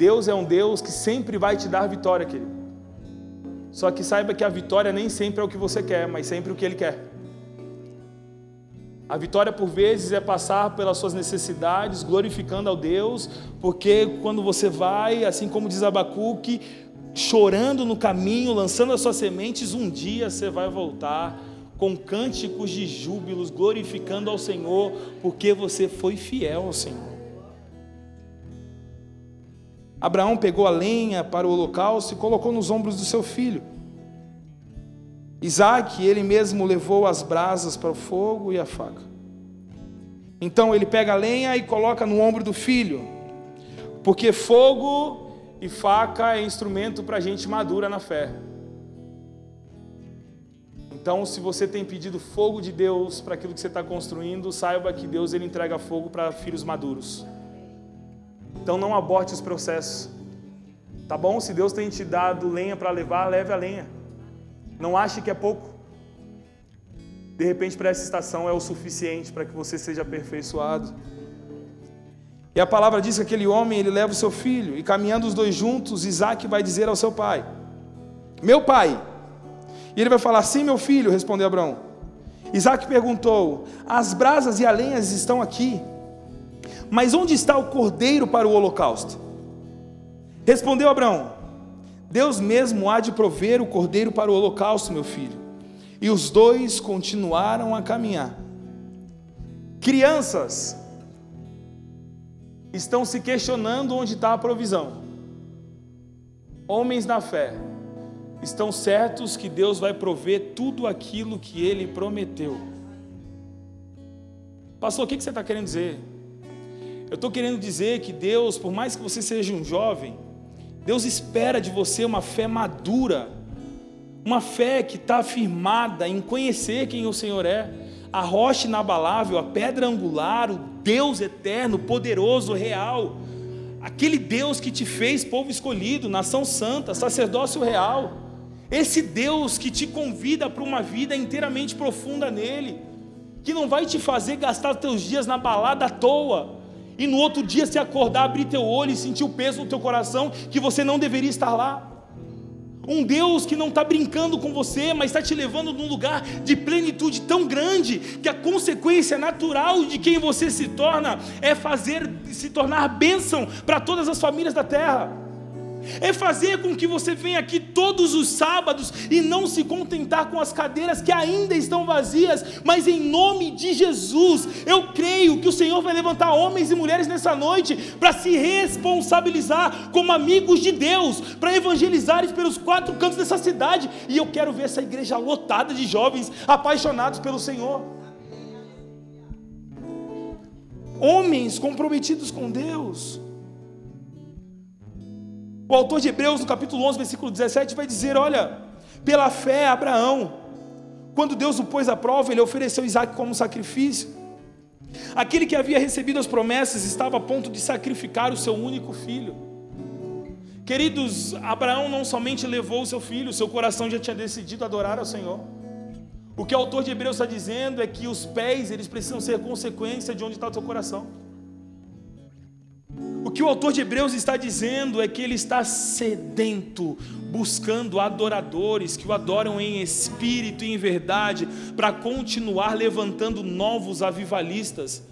Deus é um Deus que sempre vai te dar vitória, querido. Só que saiba que a vitória nem sempre é o que você quer, mas sempre o que Ele quer. A vitória, por vezes, é passar pelas suas necessidades, glorificando ao Deus, porque quando você vai, assim como diz Abacuque, chorando no caminho, lançando as suas sementes, um dia você vai voltar com cânticos de júbilos, glorificando ao Senhor, porque você foi fiel ao Senhor. Abraão pegou a lenha para o holocausto e colocou nos ombros do seu filho. Isaac, ele mesmo levou as brasas para o fogo e a faca. Então ele pega a lenha e coloca no ombro do filho, porque fogo e faca é instrumento para gente madura na fé. Então, se você tem pedido fogo de Deus para aquilo que você está construindo, saiba que Deus ele entrega fogo para filhos maduros. Então, não aborte os processos. Tá bom? Se Deus tem te dado lenha para levar, leve a lenha. Não ache que é pouco. De repente, para essa estação é o suficiente para que você seja aperfeiçoado. E a palavra diz que aquele homem ele leva o seu filho, e caminhando os dois juntos, Isaac vai dizer ao seu pai: Meu pai. E ele vai falar: Sim, meu filho, respondeu Abraão. Isaac perguntou: As brasas e a lenhas estão aqui, mas onde está o cordeiro para o holocausto? Respondeu Abraão: Deus mesmo há de prover o cordeiro para o holocausto, meu filho. E os dois continuaram a caminhar. Crianças estão se questionando onde está a provisão. Homens na fé estão certos que Deus vai prover tudo aquilo que Ele prometeu. Pastor, o que você está querendo dizer? Eu estou querendo dizer que Deus, por mais que você seja um jovem, Deus espera de você uma fé madura, uma fé que está firmada em conhecer quem o Senhor é, a rocha inabalável, a pedra angular, o Deus eterno, poderoso, real, aquele Deus que te fez povo escolhido, nação santa, sacerdócio real. Esse Deus que te convida para uma vida inteiramente profunda nele, que não vai te fazer gastar teus dias na balada à toa, e no outro dia se acordar, abrir teu olho e sentir o peso no teu coração que você não deveria estar lá. Um Deus que não está brincando com você, mas está te levando num lugar de plenitude tão grande que a consequência natural de quem você se torna é fazer se tornar bênção para todas as famílias da terra é fazer com que você venha aqui todos os sábados e não se contentar com as cadeiras que ainda estão vazias, mas em nome de Jesus, eu creio que o Senhor vai levantar homens e mulheres nessa noite para se responsabilizar como amigos de Deus, para evangelizar pelos quatro cantos dessa cidade, e eu quero ver essa igreja lotada de jovens apaixonados pelo Senhor. Homens comprometidos com Deus. O autor de Hebreus, no capítulo 11, versículo 17, vai dizer: Olha, pela fé, Abraão, quando Deus o pôs à prova, ele ofereceu Isaac como sacrifício. Aquele que havia recebido as promessas estava a ponto de sacrificar o seu único filho. Queridos, Abraão não somente levou o seu filho, seu coração já tinha decidido adorar ao Senhor. O que o autor de Hebreus está dizendo é que os pés eles precisam ser consequência de onde está o seu coração. O que o autor de Hebreus está dizendo é que ele está sedento, buscando adoradores que o adoram em espírito e em verdade, para continuar levantando novos avivalistas.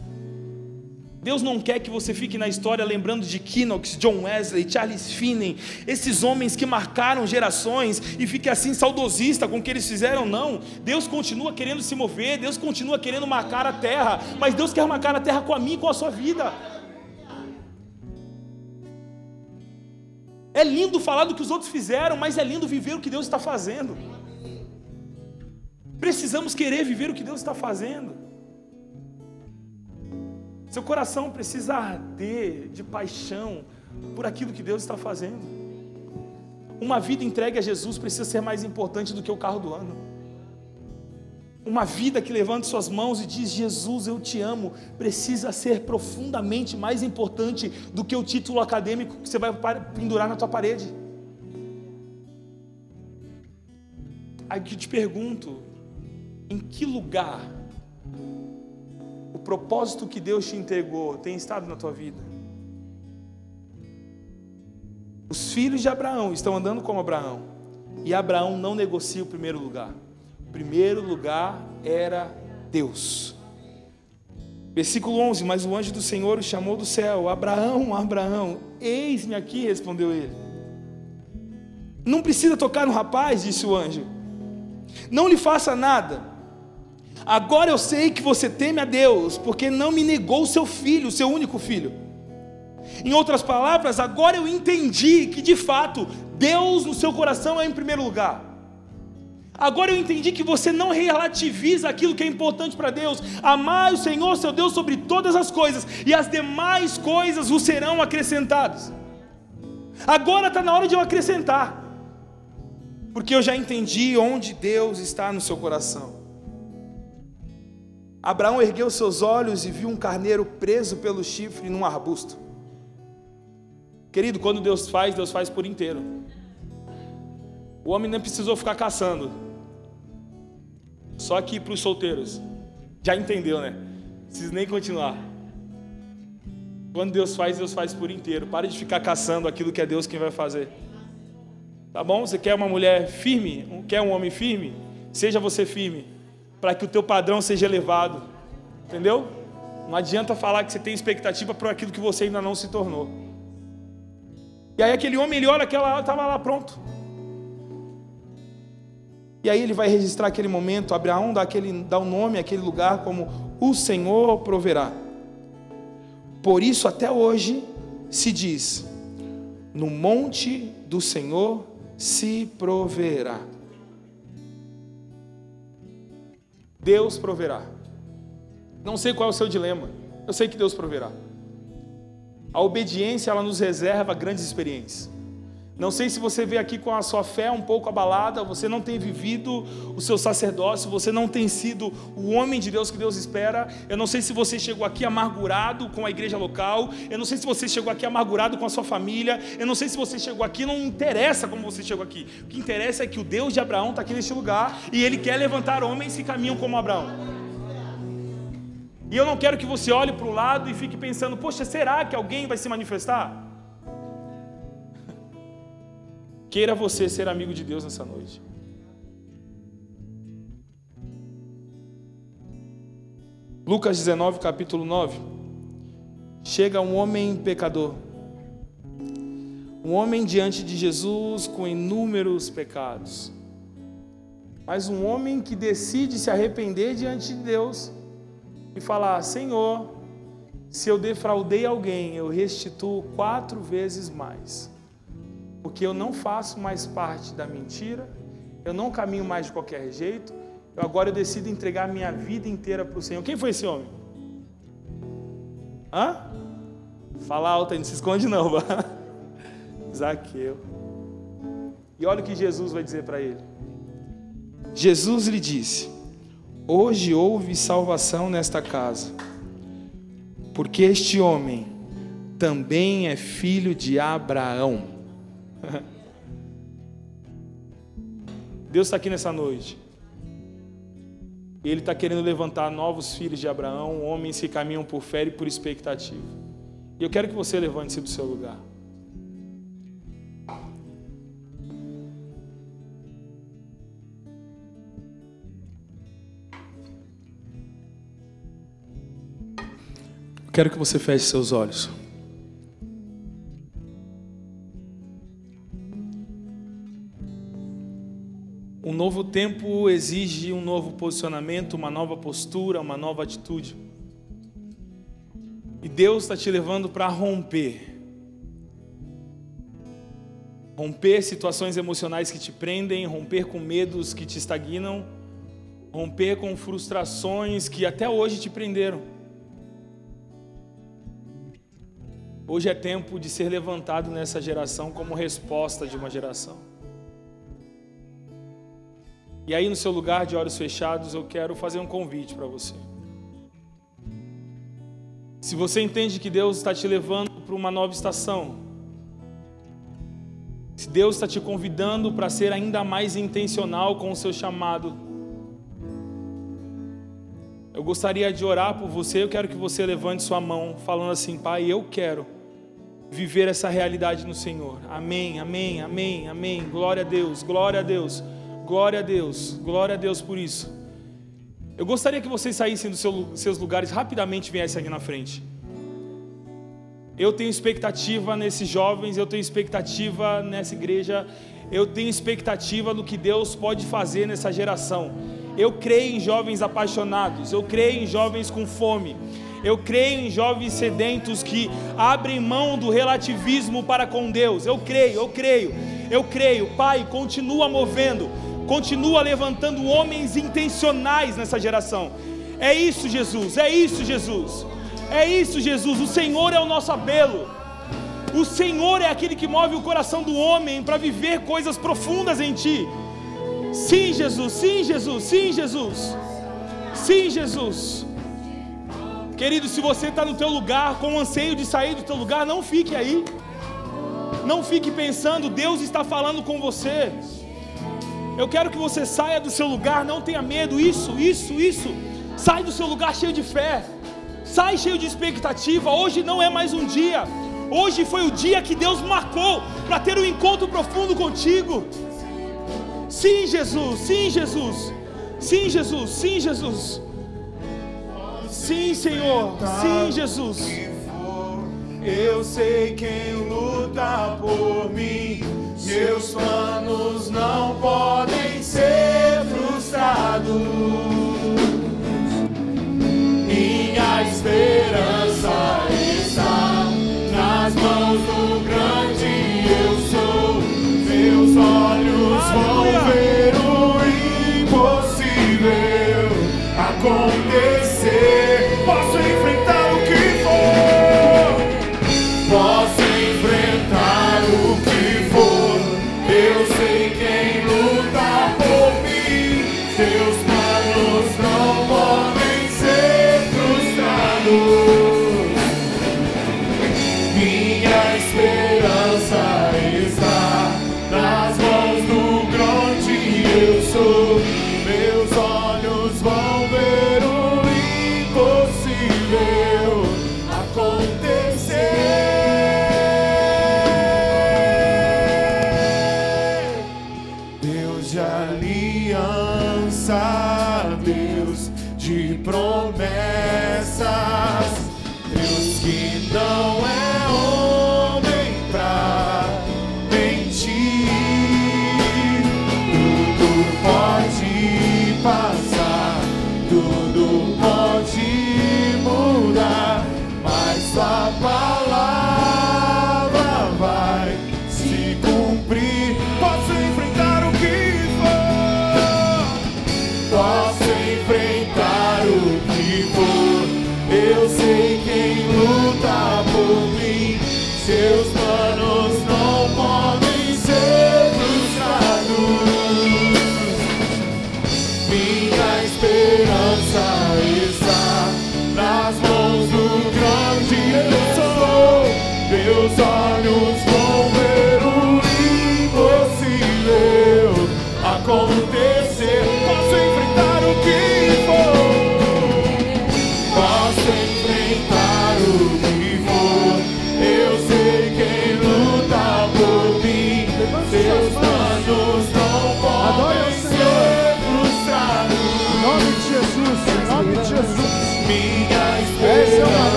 Deus não quer que você fique na história lembrando de Knox, John Wesley, Charles Finney, esses homens que marcaram gerações e fique assim saudosista com o que eles fizeram, não. Deus continua querendo se mover, Deus continua querendo marcar a terra, mas Deus quer marcar a terra com a mim e com a sua vida. É lindo falar do que os outros fizeram, mas é lindo viver o que Deus está fazendo. Precisamos querer viver o que Deus está fazendo. Seu coração precisa arder de paixão por aquilo que Deus está fazendo. Uma vida entregue a Jesus precisa ser mais importante do que o carro do ano. Uma vida que levanta suas mãos e diz: Jesus, eu te amo, precisa ser profundamente mais importante do que o título acadêmico que você vai pendurar na tua parede. Aí que eu te pergunto: em que lugar o propósito que Deus te entregou tem estado na tua vida? Os filhos de Abraão estão andando como Abraão, e Abraão não negocia o primeiro lugar primeiro lugar era Deus. Versículo 11: Mas o anjo do Senhor o chamou do céu: Abraão, Abraão, eis-me aqui, respondeu ele. Não precisa tocar no rapaz, disse o anjo. Não lhe faça nada. Agora eu sei que você teme a Deus, porque não me negou o seu filho, o seu único filho. Em outras palavras, agora eu entendi que de fato Deus no seu coração é em primeiro lugar. Agora eu entendi que você não relativiza aquilo que é importante para Deus. Amar o Senhor, seu Deus, sobre todas as coisas, e as demais coisas vos serão acrescentadas. Agora está na hora de eu acrescentar, porque eu já entendi onde Deus está no seu coração. Abraão ergueu seus olhos e viu um carneiro preso pelo chifre num arbusto. Querido, quando Deus faz, Deus faz por inteiro. O homem nem precisou ficar caçando. Só que para os solteiros, já entendeu, né? Precisa nem continuar. Quando Deus faz, Deus faz por inteiro. Pare de ficar caçando aquilo que é Deus quem vai fazer. Tá bom? Você quer uma mulher firme? Quer um homem firme? Seja você firme, para que o teu padrão seja elevado. Entendeu? Não adianta falar que você tem expectativa para aquilo que você ainda não se tornou. E aí aquele homem, ele olha aquela, estava lá pronto. E aí ele vai registrar aquele momento, Abraão dá, aquele, dá o nome àquele lugar como o Senhor proverá. Por isso até hoje se diz: no monte do Senhor se proverá. Deus proverá. Não sei qual é o seu dilema. Eu sei que Deus proverá. A obediência ela nos reserva grandes experiências. Não sei se você veio aqui com a sua fé um pouco abalada, você não tem vivido o seu sacerdócio, você não tem sido o homem de Deus que Deus espera. Eu não sei se você chegou aqui amargurado com a igreja local, eu não sei se você chegou aqui amargurado com a sua família, eu não sei se você chegou aqui, não interessa como você chegou aqui. O que interessa é que o Deus de Abraão está aqui neste lugar e ele quer levantar homens que caminham como Abraão. E eu não quero que você olhe para o lado e fique pensando, poxa, será que alguém vai se manifestar? Queira você ser amigo de Deus nessa noite. Lucas 19, capítulo 9. Chega um homem pecador. Um homem diante de Jesus com inúmeros pecados. Mas um homem que decide se arrepender diante de Deus e falar: Senhor, se eu defraudei alguém, eu restituo quatro vezes mais porque eu não faço mais parte da mentira, eu não caminho mais de qualquer jeito, eu agora eu decido entregar minha vida inteira para o Senhor. Quem foi esse homem? Hã? Fala alto aí, não se esconde não. Zaqueu. E olha o que Jesus vai dizer para ele. Jesus lhe disse: Hoje houve salvação nesta casa, porque este homem também é filho de Abraão. Deus está aqui nessa noite. Ele está querendo levantar novos filhos de Abraão, homens que caminham por fé e por expectativa. E eu quero que você levante-se do seu lugar. Eu quero que você feche seus olhos. Novo tempo exige um novo posicionamento, uma nova postura, uma nova atitude. E Deus está te levando para romper. Romper situações emocionais que te prendem, romper com medos que te estagnam, romper com frustrações que até hoje te prenderam. Hoje é tempo de ser levantado nessa geração como resposta de uma geração. E aí, no seu lugar de olhos fechados, eu quero fazer um convite para você. Se você entende que Deus está te levando para uma nova estação, se Deus está te convidando para ser ainda mais intencional com o seu chamado, eu gostaria de orar por você. Eu quero que você levante sua mão, falando assim: Pai, eu quero viver essa realidade no Senhor. Amém, amém, amém, amém. Glória a Deus, glória a Deus. Glória a Deus, glória a Deus por isso. Eu gostaria que vocês saíssem dos seus lugares rapidamente viessem aqui na frente. Eu tenho expectativa nesses jovens, eu tenho expectativa nessa igreja, eu tenho expectativa do que Deus pode fazer nessa geração. Eu creio em jovens apaixonados, eu creio em jovens com fome, eu creio em jovens sedentos que abrem mão do relativismo para com Deus. Eu creio, eu creio, eu creio. Pai, continua movendo continua levantando homens intencionais nessa geração. É isso, Jesus, é isso, Jesus, é isso, Jesus. O Senhor é o nosso apelo. O Senhor é aquele que move o coração do homem para viver coisas profundas em Ti. Sim, Jesus, sim, Jesus, sim, Jesus, sim, Jesus. Querido, se você está no teu lugar com o anseio de sair do teu lugar, não fique aí. Não fique pensando, Deus está falando com você. Eu quero que você saia do seu lugar, não tenha medo. Isso, isso, isso. Sai do seu lugar cheio de fé. Sai cheio de expectativa. Hoje não é mais um dia. Hoje foi o dia que Deus marcou para ter um encontro profundo contigo. Sim, Jesus. Sim, Jesus. Sim, Jesus. Sim, Jesus. Sim, Senhor. Sim, Jesus. Eu sei quem luta por mim. Meus planos não podem ser frustrados. Minha esperança está nas mãos do grande eu sou. Meus olhos vão ver o impossível acontecer.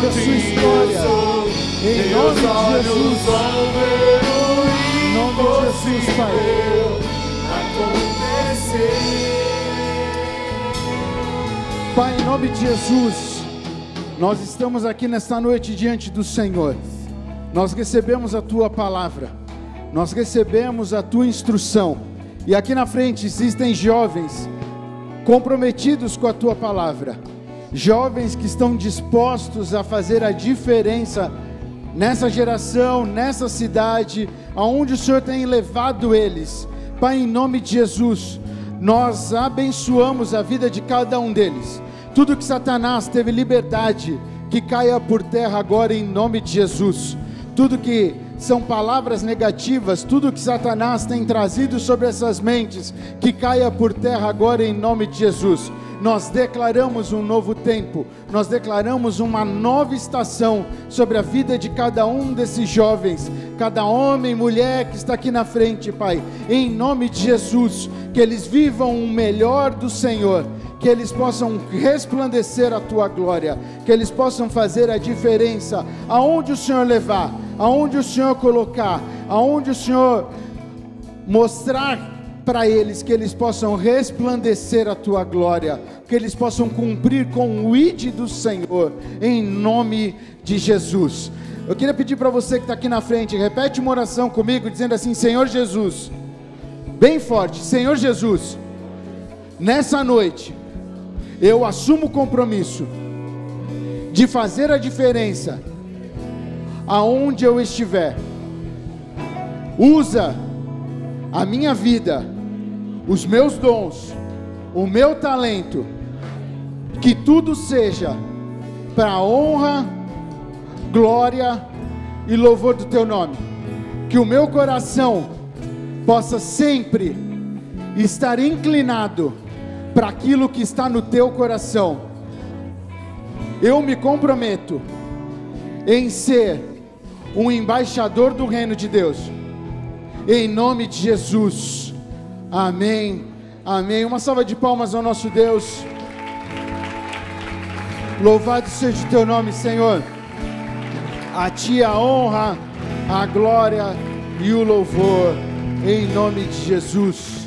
Sobre a sua história. Em nome de Jesus. Em nome de Jesus, Pai. Pai, em nome de Jesus, nós estamos aqui nesta noite diante do Senhor. Nós recebemos a tua palavra, nós recebemos a tua instrução. E aqui na frente existem jovens comprometidos com a tua palavra, jovens que estão dispostos a fazer a diferença nessa geração, nessa cidade, aonde o Senhor tem levado eles. Pai, em nome de Jesus, nós abençoamos a vida de cada um deles. Tudo que Satanás teve liberdade, que caia por terra agora em nome de Jesus. Tudo que são palavras negativas, tudo que Satanás tem trazido sobre essas mentes, que caia por terra agora em nome de Jesus. Nós declaramos um novo tempo, nós declaramos uma nova estação sobre a vida de cada um desses jovens, cada homem, mulher que está aqui na frente, Pai, em nome de Jesus, que eles vivam o melhor do Senhor, que eles possam resplandecer a tua glória, que eles possam fazer a diferença aonde o Senhor levar, aonde o Senhor colocar, aonde o Senhor mostrar para eles que eles possam resplandecer a tua glória, que eles possam cumprir com o id do Senhor, em nome de Jesus. Eu queria pedir para você que está aqui na frente, repete uma oração comigo, dizendo assim: Senhor Jesus, bem forte, Senhor Jesus, nessa noite, eu assumo o compromisso de fazer a diferença aonde eu estiver. Usa a minha vida, os meus dons, o meu talento, que tudo seja para honra, glória e louvor do teu nome. Que o meu coração possa sempre estar inclinado para aquilo que está no teu coração. Eu me comprometo em ser um embaixador do reino de Deus. Em nome de Jesus. Amém. Amém. Uma salva de palmas ao nosso Deus. Louvado seja o teu nome, Senhor. A ti a honra, a glória e o louvor. Em nome de Jesus.